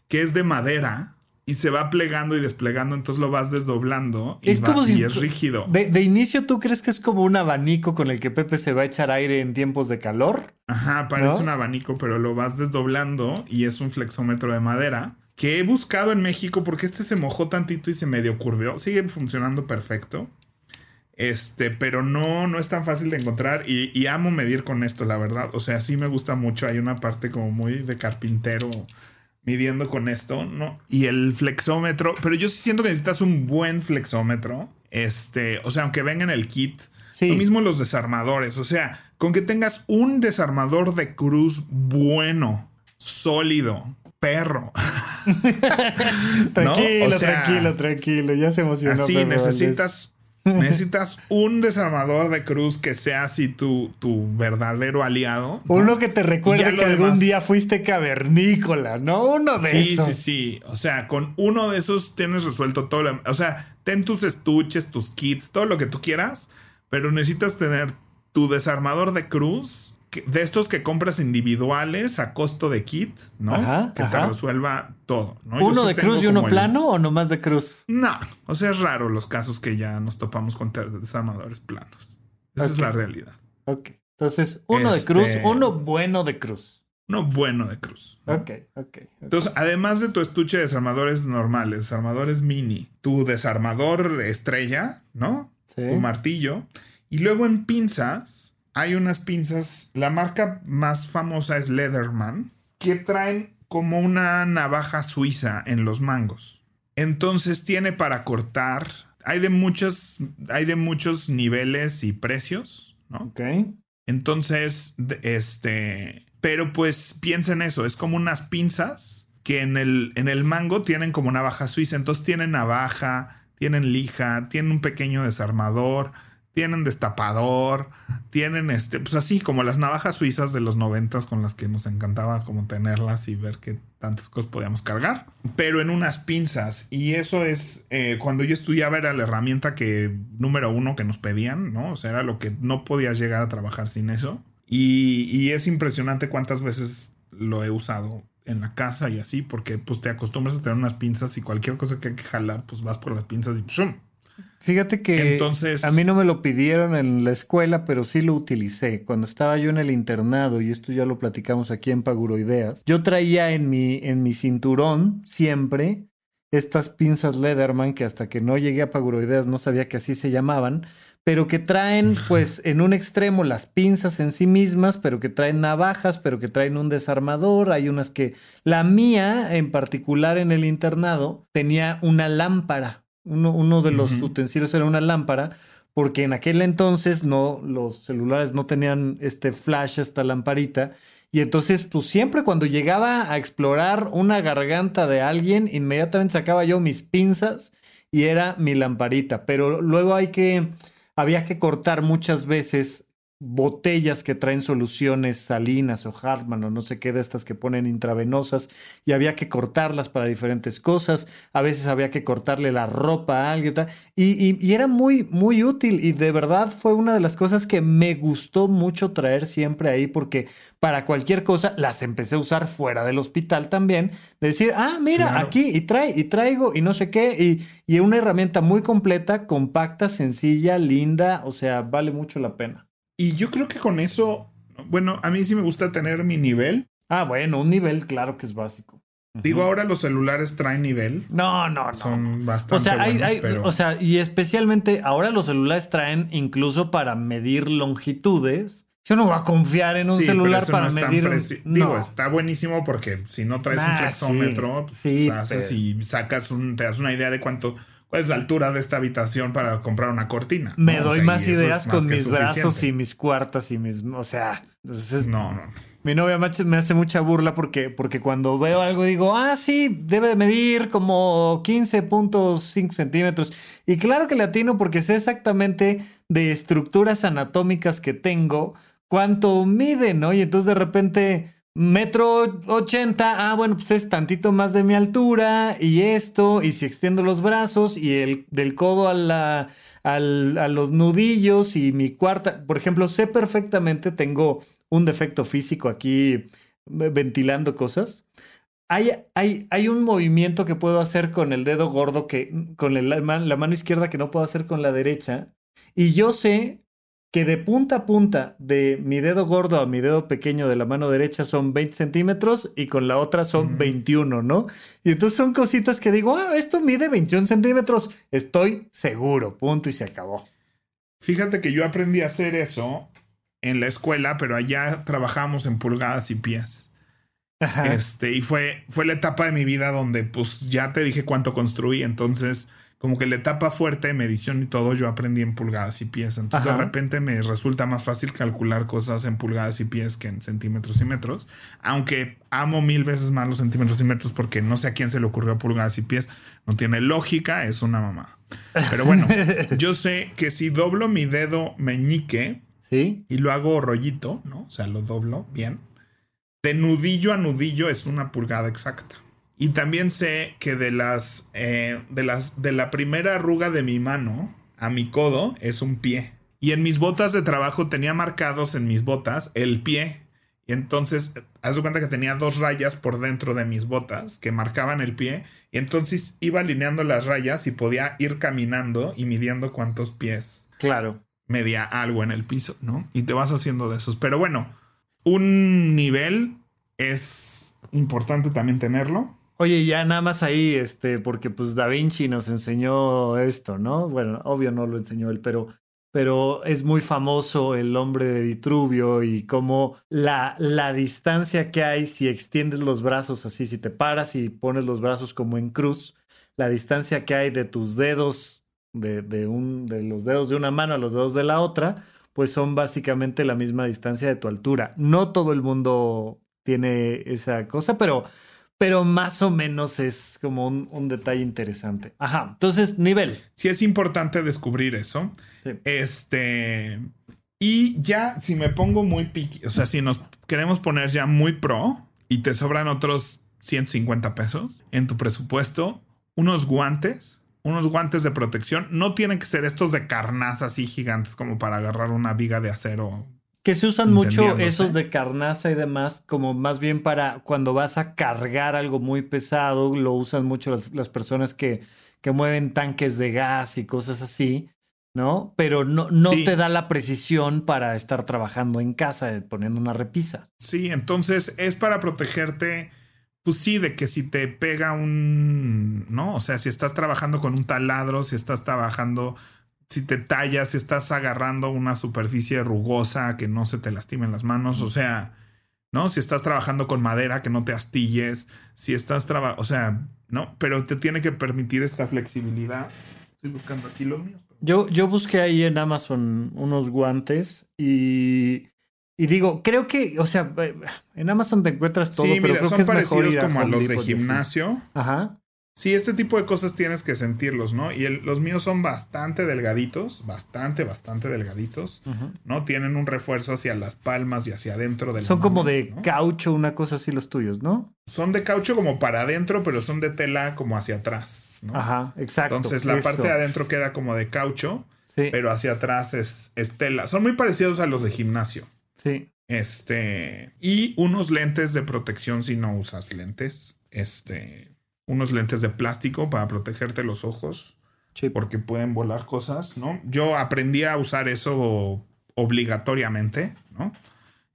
que es de madera y se va plegando y desplegando, entonces lo vas desdoblando y, Es va- como si- y es rígido. De, de inicio, ¿tú crees que es como un abanico con el que Pepe se va a echar aire en tiempos de calor? Ajá, parece ¿No? un abanico, pero lo vas desdoblando y es un flexómetro de madera que he buscado en México porque este se mojó tantito y se medio curveó. Sigue funcionando perfecto. Este, pero no, no es tan fácil de encontrar y, y amo medir con esto, la verdad. O sea, sí me gusta mucho. Hay una parte como muy de carpintero midiendo con esto, ¿no? Y el flexómetro, pero yo sí siento que necesitas un buen flexómetro. Este, o sea, aunque venga en el kit, Sí. lo mismo los desarmadores. O sea, con que tengas un desarmador de cruz bueno, sólido, perro. Tranquilo, O sea, tranquilo, tranquilo. Ya se emocionó. Así necesitas. Necesitas un desarmador de cruz que sea así tu, tu verdadero aliado. ¿no? Uno que te recuerde que algún día fuiste cavernícola, ¿no? Uno de Sí, esos. sí, sí. O sea, con uno de esos tienes resuelto todo. lo- o sea, ten tus estuches, tus kits, todo lo que tú quieras, pero necesitas tener tu desarmador de cruz, de estos que compras individuales a costo de kit, ¿no? Ajá, que te resuelva todo. ¿Uno sí de cruz y uno el- plano o nomás de cruz? No, o sea, es raro los casos que ya nos topamos con desarmadores planos. Esa es la realidad. Ok. Entonces, uno de Este- cruz, uno bueno de cruz. Uno bueno de cruz. ¿no? Ok, ok. ok. Entonces, además de tu estuche de desarmadores normales, desarmadores mini, tu desarmador estrella, ¿no? Sí. Tu martillo. Y luego en pinzas, hay unas pinzas, la marca más famosa es Leatherman, que traen como una navaja suiza en los mangos. Entonces tiene para cortar, hay de muchos, hay de muchos niveles y precios, ¿no? Ok. Entonces, este, pero pues piensa en eso, es como unas pinzas que en el, en el mango tienen como navaja suiza, entonces tienen navaja, tienen lija, tienen un pequeño desarmador, tienen destapador, tienen este, pues así como las navajas suizas de los noventas con las que nos encantaba como tenerlas y ver qué tantas cosas podíamos cargar, pero en unas pinzas. Y eso es, eh, cuando yo estudiaba era la herramienta que, número uno que nos pedían, ¿no? O sea, era lo que no podías llegar a trabajar sin eso. Y, es impresionante cuántas veces lo he usado en la casa y así, porque pues te acostumbras a tener unas pinzas y cualquier cosa que hay que jalar, pues vas por las pinzas y ¡pshum! Fíjate que Entonces- a mí no me lo pidieron en la escuela, pero sí lo utilicé. Cuando estaba yo en el internado, y esto ya lo platicamos aquí en Paguroideas, yo traía en mi, en mi cinturón siempre estas pinzas Leatherman que hasta que no llegué a Paguroideas no sabía que así se llamaban, pero que traen pues en un extremo las pinzas en sí mismas, pero que traen navajas, pero que traen un desarmador. Hay unas que... La mía en particular en el internado tenía una lámpara. Uno, uno de los utensilios era una lámpara, porque en aquel entonces no, los celulares no tenían este flash, esta lamparita. Y entonces, pues siempre cuando llegaba a explorar una garganta de alguien, inmediatamente sacaba yo mis pinzas y era mi lamparita. Pero luego hay que, había que cortar muchas veces botellas que traen soluciones salinas o Hartman o no sé qué de estas que ponen intravenosas y había que cortarlas para diferentes cosas. A veces había que cortarle la ropa a alguien y, y- y era muy, muy útil y de verdad fue una de las cosas que me gustó mucho traer siempre ahí porque para cualquier cosa las empecé a usar fuera del hospital también. De decir, ah, mira, Claro. aquí y trae y traigo y no sé qué. Y, y una herramienta muy completa, compacta, sencilla, linda. O sea, vale mucho la pena. Y yo creo que con eso, bueno, a mí sí me gusta tener mi nivel. Ah, bueno, un nivel claro que es básico. Digo, ahora los celulares traen nivel. No, no, no. Son bastante o sea, hay, buenos, hay- pero- o sea, y especialmente ahora los celulares traen incluso para medir longitudes. Yo no voy a confiar en un Sí, celular para no medir. un- preci- no. Digo, está buenísimo porque si no traes un Nah, flexómetro, sí, sí, pues, haces pero- y sacas un, te das una idea de cuánto, cuál es la altura de esta habitación para comprar una cortina. Me ¿no? O doy sea, más ideas más con mis brazos y mis cuartas y mis. O sea, entonces No, no. Mi novia me hace- me hace mucha burla porque, porque cuando veo algo digo, ah, sí, debe de medir como 15.5 centímetros. Y claro que le atino porque sé exactamente de estructuras anatómicas que tengo cuánto mide, ¿no? Y entonces de repente, metro 80, ah, bueno, pues es tantito más de mi altura y esto, y si extiendo los brazos y el del codo a la... al- a los nudillos y mi cuarta, por ejemplo, sé perfectamente, tengo un defecto físico aquí eh, ventilando cosas. Hay, un movimiento que puedo hacer con el dedo gordo, que, con la mano izquierda que no puedo hacer con la derecha. Y yo sé que de punta a punta de mi dedo gordo a mi dedo pequeño de la mano derecha son 20 centímetros y con la otra son Ujú. 21, ¿no? Y entonces son cositas que digo, ah, esto mide 21 centímetros. Estoy seguro, punto y se acabó. Fíjate que yo aprendí a hacer eso en la escuela, pero allá trabajamos en pulgadas y pies. Ajá. Este, y fue, fue la etapa de mi vida donde pues ya te dije cuánto construí, entonces como que la etapa fuerte, medición y todo, yo aprendí en pulgadas y pies. Entonces Ajá. de repente me resulta más fácil calcular cosas en pulgadas y pies que en centímetros y metros, aunque amo mil veces más los centímetros y metros porque no sé a quién se le ocurrió pulgadas y pies, no tiene lógica, es una mamá. Pero bueno, yo sé que si doblo mi dedo meñique, ¿Sí? y lo hago rollito, ¿no? O sea, lo doblo bien. De nudillo a nudillo es una pulgada exacta. Y también sé que de las, eh, de las, de la primera arruga de mi mano a mi codo es un pie. Y en mis botas de trabajo tenía marcados en mis botas el pie. Y entonces, haz de cuenta que tenía dos rayas por dentro de mis botas que marcaban el pie. Y entonces iba alineando las rayas y podía ir caminando y midiendo cuántos pies Claro. media algo en el piso, ¿no? Y te vas haciendo de esos. Pero bueno, un nivel es importante también tenerlo. Oye, ya nada más ahí, este, porque pues Da Vinci nos enseñó esto, ¿no? Bueno, obvio no lo enseñó él, pero, pero es muy famoso el hombre de Vitruvio y cómo la, la distancia que hay si extiendes los brazos así, si te paras y pones los brazos como en cruz, la distancia que hay de tus dedos, de, de, un, de los dedos de una mano a los dedos de la otra, pues son básicamente la misma distancia de tu altura. No todo el mundo tiene esa cosa, pero pero más o menos es como un, un, detalle interesante. Ajá, entonces, nivel. Sí es importante descubrir eso. Sí. Este... Y ya, si me pongo muy piqui, o sea, si nos queremos poner ya muy pro y te sobran otros 150 pesos en tu presupuesto, unos guantes, unos guantes de protección, no tienen que ser estos de carnaza así gigantes como para agarrar una viga de acero que se usan mucho esos de carnaza y demás, como más bien para cuando vas a cargar algo muy pesado, lo usan mucho las, las personas que, que, mueven tanques de gas y cosas así, ¿no? Pero no, no sí. te da la precisión para estar trabajando en casa, eh, poniendo una repisa. Sí, entonces es para protegerte, pues sí, de que si te pega un, ¿no? O sea, si estás trabajando con un taladro, si estás trabajando si te tallas, si estás agarrando una superficie rugosa que no se te lastimen las manos, o sea, ¿no? Si estás trabajando con madera, que no te astilles, si estás trabajando, o sea, ¿no? Pero te tiene que permitir esta flexibilidad. Estoy buscando aquí los míos. Yo, yo busqué ahí en Amazon unos guantes y, y digo, creo que, o sea, en Amazon te encuentras todo, sí, pero mira, creo son que es parecidos mejor ir como a, los de gimnasio. Ajá. Sí, este tipo de cosas tienes que sentirlos, ¿no? Y el, los míos son bastante delgaditos, bastante, bastante delgaditos, uh -huh. ¿no? Tienen un refuerzo hacia las palmas y hacia adentro del Son como de ¿no? caucho, una cosa así los tuyos, ¿no? Son de caucho como para adentro, pero son de tela como hacia atrás, ¿no? Ajá, exacto. Entonces la eso. parte de adentro queda como de caucho, sí. pero hacia atrás es, es tela. Son muy parecidos a los de gimnasio. Sí. Este, y unos lentes de protección si no usas lentes. Este, unos lentes de plástico para protegerte los ojos. Sí. Porque pueden volar cosas, ¿no? Yo aprendí a usar eso obligatoriamente, ¿no?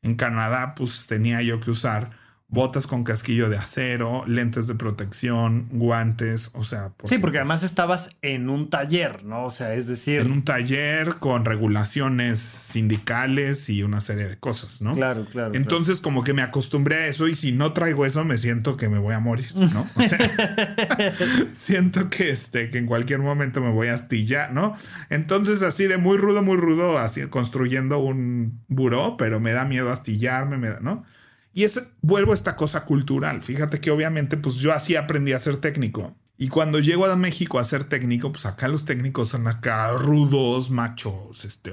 En Canadá, pues tenía yo que usar botas con casquillo de acero, lentes de protección, guantes, o sea... sí, porque además estabas en un taller, ¿no? O sea, es decir... En un taller con regulaciones sindicales y una serie de cosas, ¿no? Claro, claro. Entonces como que me acostumbré a eso y si no traigo eso me siento que me voy a morir, ¿no? O sea, siento que, este, que en cualquier momento me voy a astillar, ¿no? Entonces así de muy rudo, muy rudo, así construyendo un buró, pero me da miedo astillarme, me da, ¿no? Y es, vuelvo a esta cosa cultural. Fíjate que obviamente, pues yo así aprendí a ser técnico. Y cuando llego a México a ser técnico, pues acá los técnicos son acá rudos, machos, este,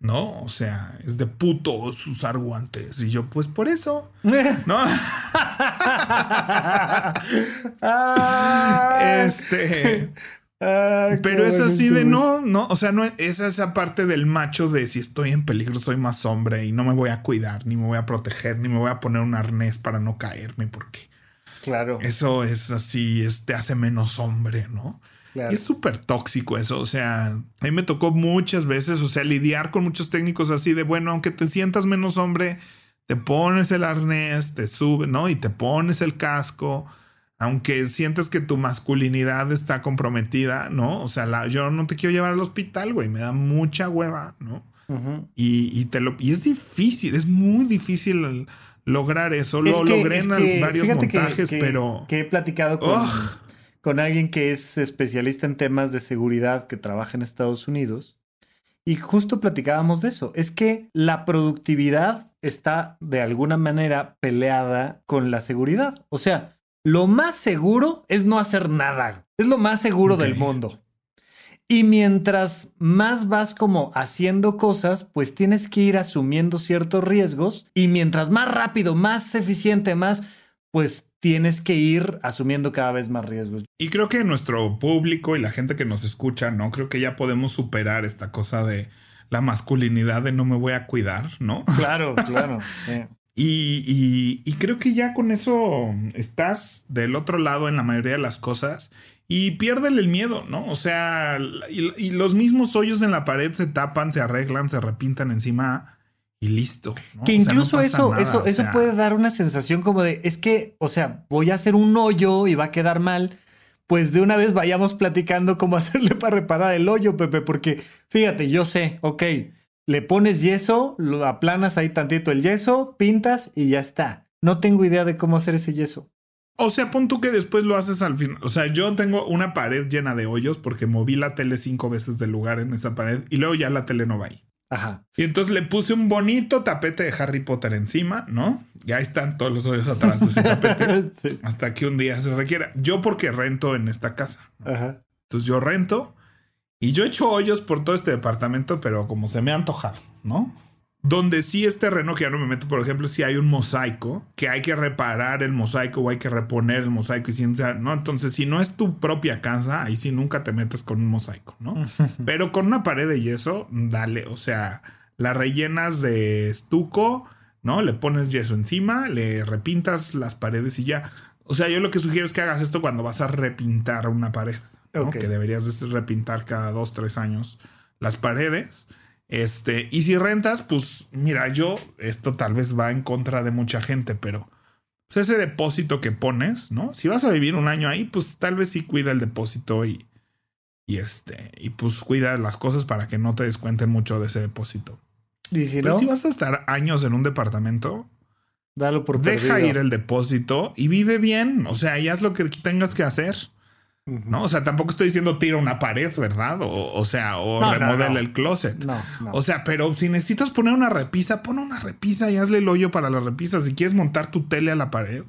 ¿no? O sea, es de putos usar guantes. Y yo, pues por eso, ¿no? este, Ah, pero es así de no, no, o sea, no es esa parte del macho de si estoy en peligro soy más hombre y no me voy a cuidar, ni me voy a proteger, ni me voy a poner un arnés para no caerme, porque claro. Eso es así, es, te hace menos hombre, ¿no? es súper tóxico eso, o sea, a mí me tocó muchas veces, o sea, lidiar con muchos técnicos así de, bueno, aunque te sientas menos hombre, te pones el arnés, te sube, ¿no? Y te pones el casco aunque sientes que tu masculinidad está comprometida, ¿no? O sea, yo no te quiero llevar al hospital, güey, me da mucha hueva, ¿no? y, te lo, y es difícil, es muy difícil lograr eso. lo logré en varios montajes, pero. Que he platicado con, con alguien que es especialista en temas de seguridad que trabaja en Estados Unidos. Y justo platicábamos de eso. Es que la productividad está de alguna manera peleada con la seguridad. O sea, lo más seguro es no hacer nada. Es lo más seguro del mundo. Y mientras más vas como haciendo cosas, pues tienes que ir asumiendo ciertos riesgos. Y mientras más rápido, más eficiente, más, pues tienes que ir asumiendo cada vez más riesgos. Y creo que nuestro público y la gente que nos escucha, ¿no? Creo que ya podemos superar esta cosa de la masculinidad de no me voy a cuidar, ¿no? Claro, claro. Sí. Y, y, creo que ya con eso estás del otro lado en la mayoría de las cosas y piérdele el miedo, ¿no? O sea, y, los mismos hoyos en la pared se tapan, se arreglan, se repintan encima y listo. Que incluso eso, eso, eso puede dar una sensación como de, es que, o sea, voy a hacer un hoyo y va a quedar mal. Pues de una vez vayamos platicando cómo hacerle para reparar el hoyo, Pepe, porque fíjate, yo sé, ok, le pones yeso, lo aplanas ahí tantito el yeso, pintas y ya está. No tengo idea de cómo hacer ese yeso. O sea, pon tú que después lo haces al final. O sea, yo tengo una pared llena de hoyos porque moví la tele cinco veces del lugar en esa pared y luego ya la tele no va ahí. Ajá. Y entonces le puse un bonito tapete de Harry Potter encima, ¿no? Y ahí están todos los hoyos atrás de ese tapete. Hasta que un día se requiera. Yo porque rento en esta casa. Ajá. Entonces yo rento y yo he hecho hoyos por todo este departamento, pero como se me ha antojado, ¿no? Donde sí es terreno que ya no me meto, por ejemplo, si hay un mosaico, que hay que reparar el mosaico o hay que reponer el mosaico y ciencia, ¿no? Entonces, si no es tu propia casa, ahí sí nunca te metes con un mosaico, ¿no? Pero con una pared de yeso, dale, o sea, la rellenas de estuco, ¿no? Le pones yeso encima, le repintas las paredes y ya. O sea, yo lo que sugiero es que hagas esto cuando vas a repintar una pared que deberías repintar cada dos, tres años las paredes. Este, y si rentas, pues mira, yo, esto tal vez va en contra de mucha gente, pero pues, ese depósito que pones, ¿no? Si vas a vivir un año ahí, pues tal vez sí cuida el depósito y, y este, y pues cuida las cosas para que no te descuenten mucho de ese depósito. Y si pero si vas a estar años en un departamento, Dalo por deja ir el depósito y vive bien. O sea, ya es lo que tengas que hacer. ¿No? O sea, tampoco estoy diciendo tira una pared, ¿verdad? O, sea, o remodela el closet. O sea, pero si necesitas poner una repisa, pon una repisa y hazle el hoyo para la repisa. Si quieres montar tu tele a la pared,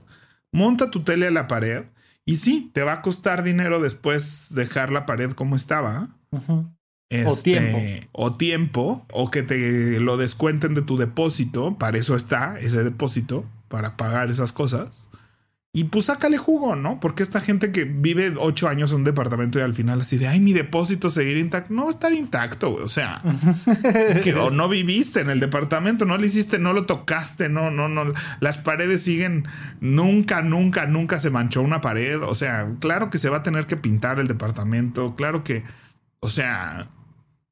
monta tu tele a la pared. Y sí, te va a costar dinero después dejar la pared como estaba. o este, tiempo. O tiempo. O que te lo descuenten de tu depósito. Para eso está ese depósito. Para pagar esas cosas. Y pues sácale jugo, ¿no? Porque esta gente que vive ocho años en un departamento y al final así de, ay, mi depósito seguir intacto. No va a estar intacto, güey. O sea, que o no viviste en el departamento, no le hiciste, no lo tocaste, no, no, no. Las paredes siguen, nunca, nunca, nunca se manchó una pared. O sea, claro que se va a tener que pintar el departamento. Claro que, o sea,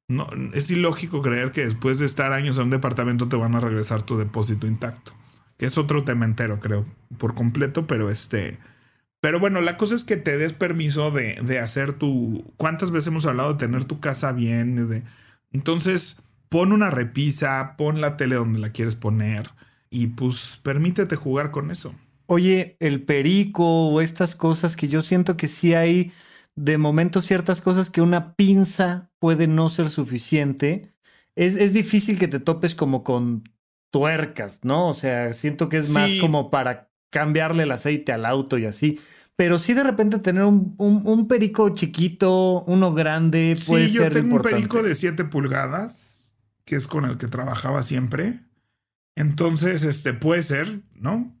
no, es ilógico creer que después de estar años en un departamento te van a regresar tu depósito intacto es otro tema entero, creo, por completo, pero este... Pero bueno, la cosa es que te des permiso de, de hacer tu... ¿Cuántas veces hemos hablado de tener tu casa bien? De, entonces, pon una repisa, pon la tele donde la quieres poner y pues permítete jugar con eso. Oye, el perico o estas cosas que yo siento que sí hay de momento ciertas cosas que una pinza puede no ser suficiente. Es, es difícil que te topes como con tuercas, ¿no? O sea, siento que es más como para cambiarle el aceite al auto y así. Pero sí de repente tener un, un, perico chiquito, uno grande, puede sí, yo tengo un perico de 7 pulgadas, que es con el que trabajaba siempre. Entonces, este puede ser, ¿no?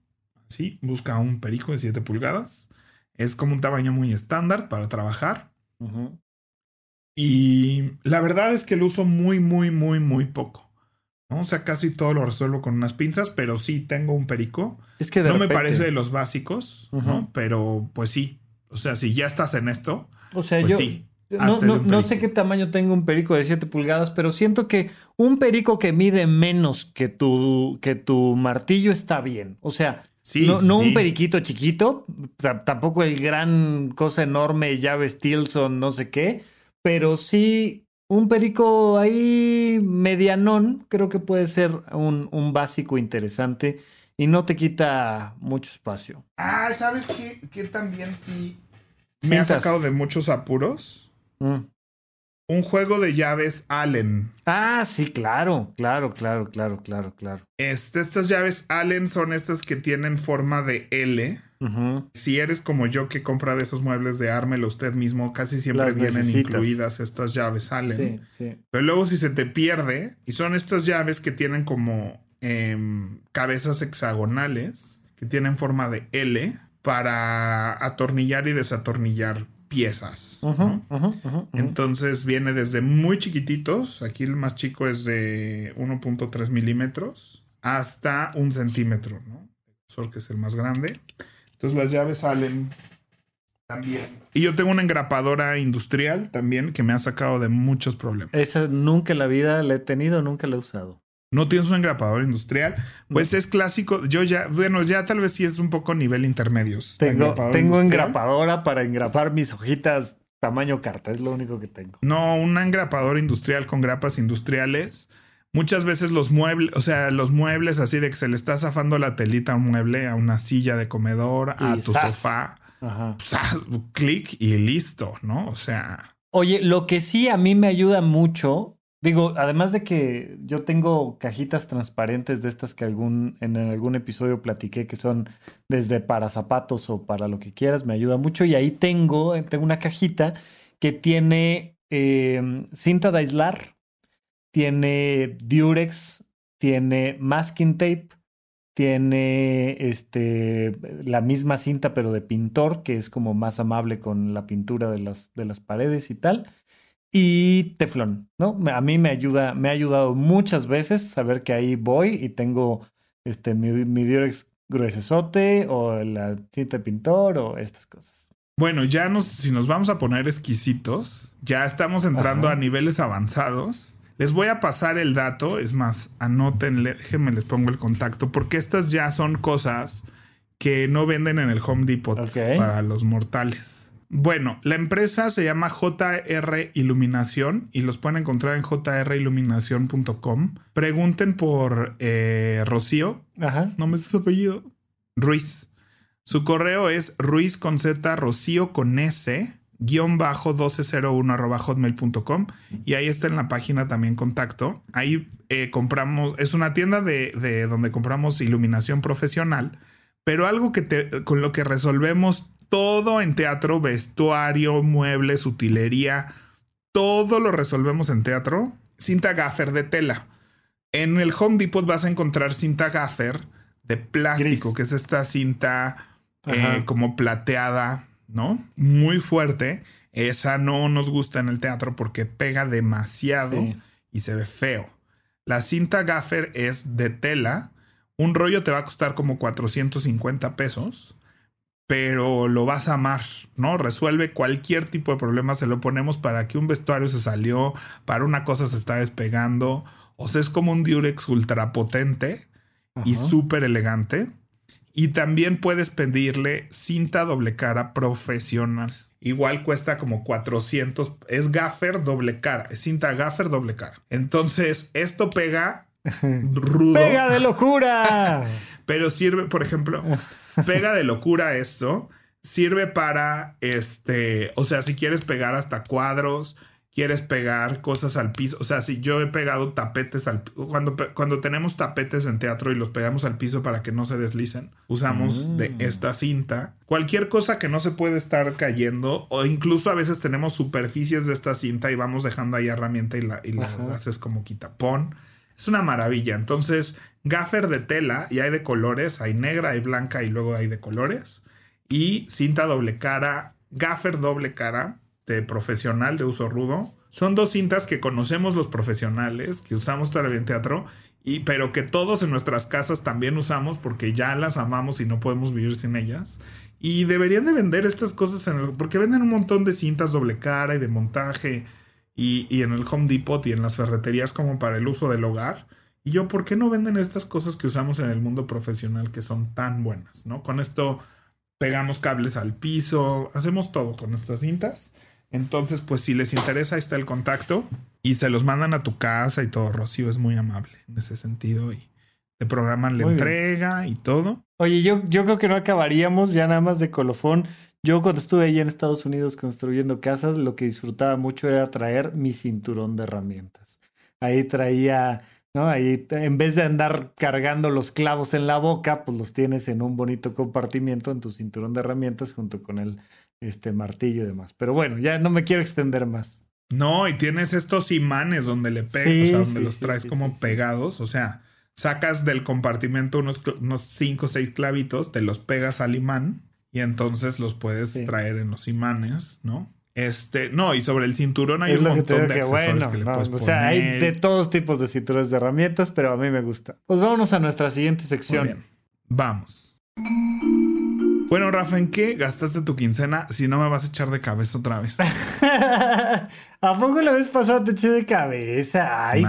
Sí, busca un perico de 7 pulgadas. Es como un tamaño muy estándar para trabajar. Y la verdad es que lo uso muy, muy, muy, muy poco. ¿No? O sea, casi todo lo resuelvo con unas pinzas, pero sí tengo un perico. Es que no me parece de los básicos, ¿no? Pero pues sí. O sea, si ya estás en esto, o sea, pues yo, sí. No, no, sé qué tamaño tengo un perico de 7 pulgadas, pero siento que un perico que mide menos que tu, que tu martillo está bien. O sea, no, un periquito chiquito, tampoco el gran cosa enorme, llave Stilson, no sé qué, pero sí un perico ahí medianón, creo que puede ser un, un básico interesante y no te quita mucho espacio. Ah, ¿sabes qué? Que también sí me ha sacado de muchos apuros. Mm. Un juego de llaves Allen. Ah, sí, claro, claro, claro, claro, claro, claro. Este, estas llaves Allen son estas que tienen forma de L. Si eres como yo que compra de esos muebles de ármelo usted mismo, casi siempre vienen incluidas estas llaves. Sí, sí. Pero luego si se te pierde, y son estas llaves que tienen como em, cabezas hexagonales, que tienen forma de L, para atornillar y desatornillar piezas. Entonces viene desde muy chiquititos, aquí el más chico es de 1.3 milímetros, hasta un centímetro, ¿no? Que es el más grande. Entonces las llaves salen también. Y yo tengo una engrapadora industrial también que me ha sacado de muchos problemas. Esa nunca en la vida la he tenido, nunca la he usado no tienes un engrapador industrial, pues es clásico. Yo ya, bueno, ya tal vez sí es un poco nivel intermedios. Tengo, tengo engrapadora para engrapar mis hojitas tamaño carta, es lo único que tengo. No, un engrapador industrial con grapas industriales. Muchas veces los muebles, o sea, los muebles así de que se le está zafando la telita a un mueble, a una silla de comedor, a tu sofá. Ajá. clic y listo, ¿no? O sea. Oye, lo que sí a mí me ayuda mucho Digo, además de que yo tengo cajitas transparentes de estas que algún, en algún episodio platiqué que son desde para zapatos o para lo que quieras, me ayuda mucho. Y ahí tengo, tengo una cajita que tiene em, cinta de aislar, tiene Durex, tiene masking tape, tiene este, la misma cinta pero de pintor, que es como más amable con la pintura de las, de las paredes y tal y teflón, ¿no? A mí me ayuda, me ha ayudado muchas veces saber que ahí voy y tengo este, mi, mi Durex gruesote o la cinta de pintor o estas cosas. Bueno, ya nos, si nos vamos a poner exquisitos, ya estamos entrando a niveles avanzados. Les voy a pasar el dato, es más, anótenle, déjenme les pongo el contacto, porque estas ya son cosas que no venden en el Home Depot para los mortales. Bueno, la empresa se llama JR Iluminación y los pueden encontrar en jriluminación.com. Pregunten por eh, Rocío. Ajá. No me sé su apellido. Ruiz. Su correo es ruiz con z rocío con s guion bajo 1201 arroba hotmail.com y ahí está en la página también contacto. Ahí eh, compramos, es una tienda de, de, donde compramos iluminación profesional, pero algo que te, con lo que resolvemos todo en teatro, vestuario, muebles, utilería, todo lo resolvemos en teatro. Cinta gaffer de tela. En el Home Depot vas a encontrar cinta gaffer de plástico, que es esta cinta eh, como plateada, ¿no? Muy fuerte. Esa no nos gusta en el teatro porque pega demasiado y se ve feo. La cinta gaffer es de tela. Un rollo te va a costar como 450 pesos pero lo vas a amar, ¿no? Resuelve cualquier tipo de problema, se lo ponemos para que un vestuario se salió, para una cosa se está despegando, o sea, es como un Durex ultra potente y súper elegante. Y también puedes pedirle cinta doble cara profesional. Igual cuesta como 400. Es gaffer doble cara. Es cinta gaffer doble cara. Entonces, esto pega rudo. ¡Pega de locura! Pero sirve, por ejemplo, pega de locura esto. Sirve para, este, o sea, si quieres pegar hasta cuadros, quieres pegar cosas al piso. O sea, si yo he pegado tapetes al cuando, cuando tenemos tapetes en teatro y los pegamos al piso para que no se deslicen, usamos de mm. esta cinta. Cualquier cosa que no se puede estar cayendo, o incluso a veces tenemos superficies de esta cinta y vamos dejando ahí herramienta y la, y la haces como quitapón. Es una maravilla. Entonces, gaffer de tela, y hay de colores, hay negra, hay blanca y luego hay de colores. Y cinta doble cara, gaffer doble cara de profesional de uso rudo. Son dos cintas que conocemos los profesionales, que usamos todavía en teatro, y, pero que todos en nuestras casas también usamos porque ya las amamos y no podemos vivir sin ellas. Y deberían de vender estas cosas en el, porque venden un montón de cintas doble cara y de montaje y, y, en el Home Depot y en las ferreterías como para el uso del hogar. Y yo, ¿por qué no venden estas cosas que usamos en el mundo profesional que son tan buenas? ¿No? Con esto pegamos cables al piso, hacemos todo con estas cintas. Entonces, pues si les interesa, ahí está el contacto y se los mandan a tu casa y todo. Rocío es muy amable en ese sentido y te programan la entrega y todo. Oye, yo, yo creo que no acabaríamos ya nada más de colofón. Yo cuando estuve ahí en Estados Unidos construyendo casas, lo que disfrutaba mucho era traer mi cinturón de herramientas. Ahí traía, ¿no? Ahí en vez de andar cargando los clavos en la boca, pues los tienes en un bonito compartimiento en tu cinturón de herramientas junto con el este martillo y demás. Pero bueno, ya no me quiero extender más. No, y tienes estos imanes donde le pegas, o sea, donde los traes como pegados, o sea, sacas del compartimento unos, unos cinco o seis clavitos, te los pegas al imán y entonces los puedes traer en los imanes, ¿no? Este, no, y sobre el cinturón hay un montón de accesorios que le puedes poner. O sea, hay de todos tipos de cinturones de herramientas, pero a mí me gusta. Pues vámonos a nuestra siguiente sección. Vamos. Bueno, Rafa, ¿en qué gastaste tu quincena si no me vas a echar de cabeza otra vez? ¿A poco la vez pasada te eché de cabeza? Ay,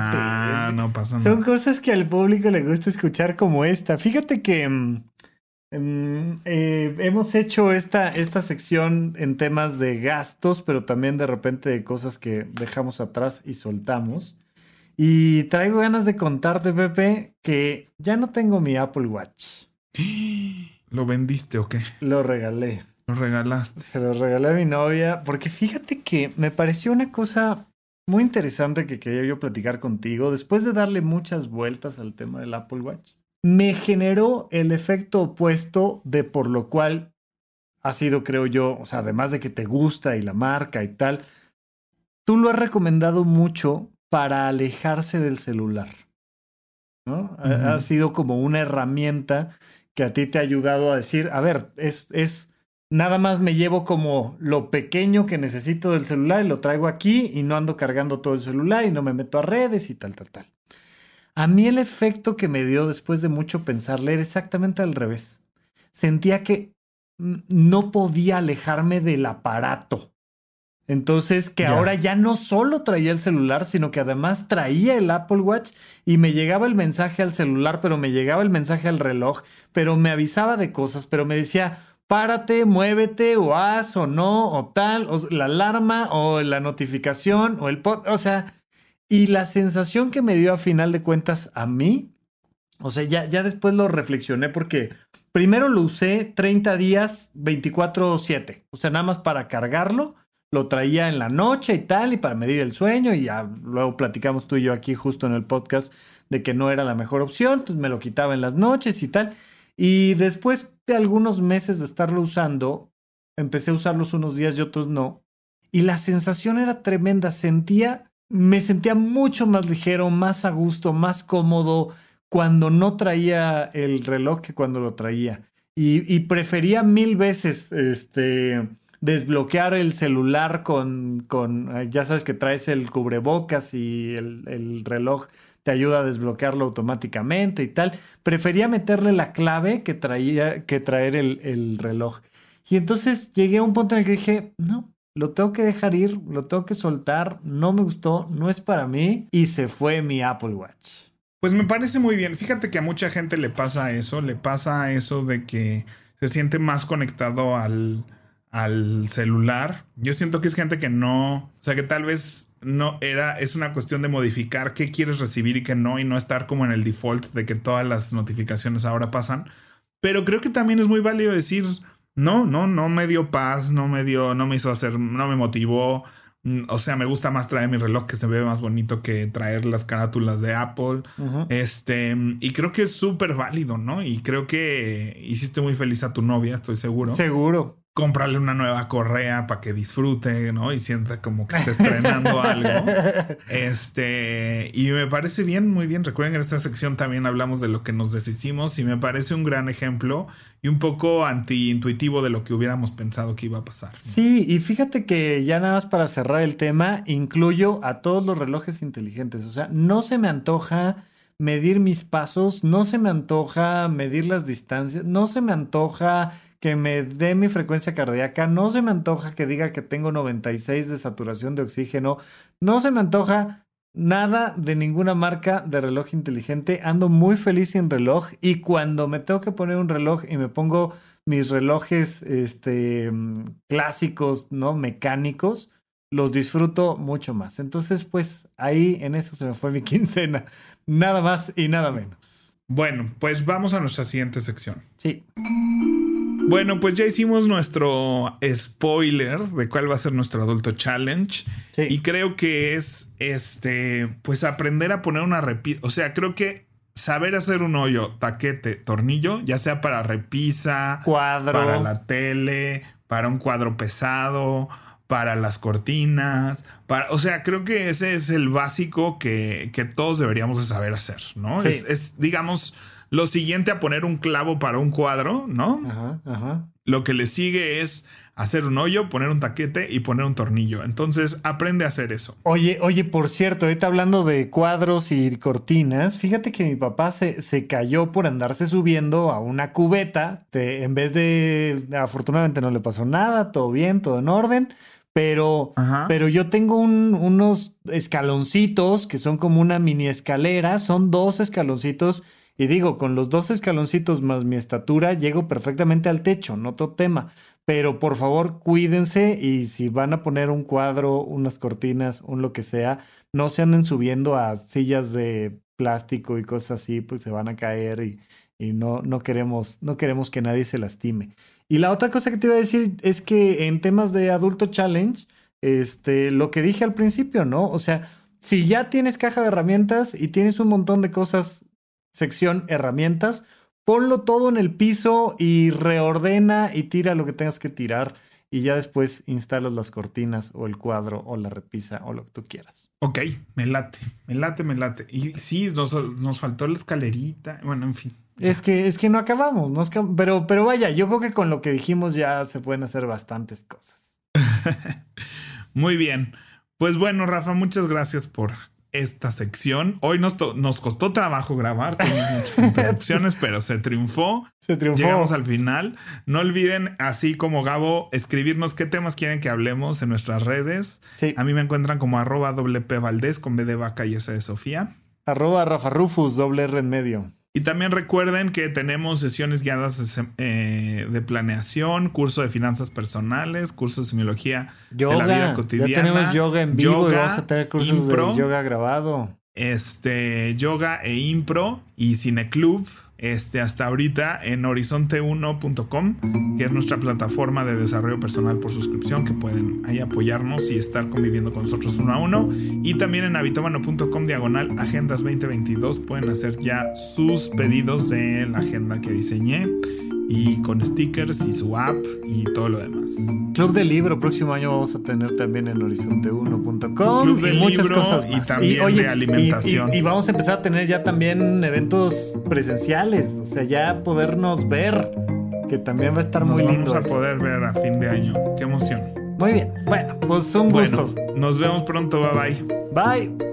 no pasa nada. Son cosas que al público le gusta escuchar como esta. Fíjate que mm, mm, eh, hemos hecho esta, esta sección en temas de gastos, pero también de repente de cosas que dejamos atrás y soltamos. Y traigo ganas de contarte, Pepe, que ya no tengo mi Apple Watch. ¿Lo vendiste o qué? Lo regalé. Lo regalaste. Se lo regalé a mi novia porque fíjate que me pareció una cosa muy interesante que quería yo platicar contigo. Después de darle muchas vueltas al tema del Apple Watch, me generó el efecto opuesto de por lo cual ha sido, creo yo, o sea, además de que te gusta y la marca y tal, tú lo has recomendado mucho para alejarse del celular. ¿no? ha, sido como una herramienta que a ti te ha ayudado a decir, a ver, es, es, nada más me llevo como lo pequeño que necesito del celular y lo traigo aquí y no ando cargando todo el celular y no me meto a redes y tal, tal, tal. A mí el efecto que me dio después de mucho pensarle era exactamente al revés. Sentía que no podía alejarme del aparato. Entonces, que ahora ya no solo traía el celular, sino que además traía el Apple Watch y me llegaba el mensaje al celular, pero me llegaba el mensaje al reloj, pero me avisaba de cosas, pero me decía, párate, muévete, o haz, o no, o tal, o la alarma, o la notificación, o el pod, o sea, y la sensación que me dio a final de cuentas a mí, o sea, ya, ya después lo reflexioné porque primero lo usé 30 días, 24/7, o sea, nada más para cargarlo lo traía en la noche y tal, y para medir el sueño, y ya luego platicamos tú y yo aquí justo en el podcast de que no era la mejor opción, entonces me lo quitaba en las noches y tal. Y después de algunos meses de estarlo usando, empecé a usarlos unos días y otros no, y la sensación era tremenda, sentía, me sentía mucho más ligero, más a gusto, más cómodo cuando no traía el reloj que cuando lo traía. Y, y prefería mil veces, este desbloquear el celular con, con, eh, ya sabes que traes el cubrebocas y el, reloj te ayuda a desbloquearlo automáticamente y tal. Prefería meterle la clave que, traía, que traer el, el reloj. Y entonces llegué a un punto en el que dije, no, lo tengo que dejar ir, lo tengo que soltar, no me gustó, no es para mí y se fue mi Apple Watch. Pues me parece muy bien. Fíjate que a mucha gente le pasa eso, le pasa eso de que se siente más conectado al, al celular. Yo siento que es gente que no, o sea, que tal vez no era, es una cuestión de modificar qué quieres recibir y qué no, y no estar como en el default de que todas las notificaciones ahora pasan. Pero creo que también es muy válido decir, no, no, no me dio paz, no me dio, no me hizo hacer, no me motivó. Mm, o sea, me gusta más traer mi reloj que se ve más bonito que traer las carátulas de Apple. Este, y creo que es súper válido, ¿no? Y creo que hiciste muy feliz a tu novia, estoy seguro. Seguro comprarle una nueva correa para que disfrute, ¿no? Y sienta como que está estrenando algo. Este, y me parece bien, muy bien. Recuerden que en esta sección también hablamos de lo que nos deshicimos y me parece un gran ejemplo y un poco antiintuitivo de lo que hubiéramos pensado que iba a pasar. Sí, y fíjate que ya nada más para cerrar el tema, incluyo a todos los relojes inteligentes. O sea, no se me antoja medir mis pasos, no se me antoja medir las distancias, no se me antoja que me dé mi frecuencia cardíaca, no se me antoja que diga que tengo 96 de saturación de oxígeno, no se me antoja nada de ninguna marca de reloj inteligente, ando muy feliz sin reloj y cuando me tengo que poner un reloj y me pongo mis relojes este, clásicos, ¿no? Mecánicos, los disfruto mucho más. Entonces, pues ahí en eso se me fue mi quincena. Nada más y nada menos. Bueno, pues vamos a nuestra siguiente sección. Sí. Bueno, pues ya hicimos nuestro spoiler de cuál va a ser nuestro adulto challenge. Y creo que es este, pues aprender a poner una repisa. O sea, creo que saber hacer un hoyo, taquete, tornillo, ya sea para repisa, cuadro, para la tele, para un cuadro pesado, para las cortinas, para, o sea, creo que ese es el básico que, que todos deberíamos de saber hacer, ¿no? Es, es, digamos, lo siguiente a poner un clavo para un cuadro, ¿no? Ajá, ajá. Lo que le sigue es hacer un hoyo, poner un taquete y poner un tornillo. Entonces, aprende a hacer eso. Oye, oye, por cierto, ahorita hablando de cuadros y cortinas, fíjate que mi papá se, se cayó por andarse subiendo a una cubeta. en vez de, afortunadamente no le pasó nada, todo bien, todo en orden. Pero, pero yo tengo unos escaloncitos que son como una mini escalera, son dos escaloncitos y digo, con los dos escaloncitos más mi estatura, llego perfectamente al techo, no todo tema. Pero por favor, cuídense y si van a poner un cuadro, unas cortinas, un lo que sea, no se anden subiendo a sillas de plástico y cosas así, pues se van a caer y, y no, no, queremos, no queremos que nadie se lastime. Y la otra cosa que te iba a decir es que en temas de adulto challenge, este, lo que dije al principio, ¿no? O sea, si ya tienes caja de herramientas y tienes un montón de cosas sección herramientas, ponlo todo en el piso y reordena y tira lo que tengas que tirar y ya después instalas las cortinas o el cuadro o la repisa o lo que tú quieras. Ok, me late, me late, me late. Y sí, nos, faltó la escalerita, bueno, en fin. Es que, es que no acabamos, no pero, pero vaya, yo creo que con lo que dijimos ya se pueden hacer bastantes cosas. Muy bien. Pues bueno, Rafa, muchas gracias por esta sección. Hoy nos, nos costó trabajo grabar, muchas interrupciones, pero se triunfó. Se triunfó. Llegamos al final. No olviden, así como Gabo, escribirnos qué temas quieren que hablemos en nuestras redes. Sí. A mí me encuentran como arroba WP Valdés con B de vaca y S de Sofía. Arroba Rafa Rufus, doble R en medio. Y también recuerden que tenemos sesiones guiadas eh, de, planeación, curso de finanzas personales, curso de semiología yoga, de la vida cotidiana. Ya tenemos yoga en vivo y vamos a tener cursos de yoga grabado. Este, yoga e impro y cineclub este, hasta ahorita en horizonte1.com, que es nuestra plataforma de desarrollo personal por suscripción, que pueden ahí apoyarnos y estar conviviendo con nosotros uno a uno. Y también en habitomano.com diagonal agendas 2022 pueden hacer ya sus pedidos de la agenda que diseñé y con stickers y su app y todo lo demás. Club del libro, próximo año vamos a tener también en horizonte1.com y muchas cosas más. Y también de alimentación. Y, vamos a empezar a tener ya también eventos presenciales, o sea, ya podernos ver, que también va a estar muy lindo. Vamos a poder ver a fin de año. Qué emoción. Muy bien. Bueno, pues un gusto. Nos vemos pronto. Bye bye. Bye.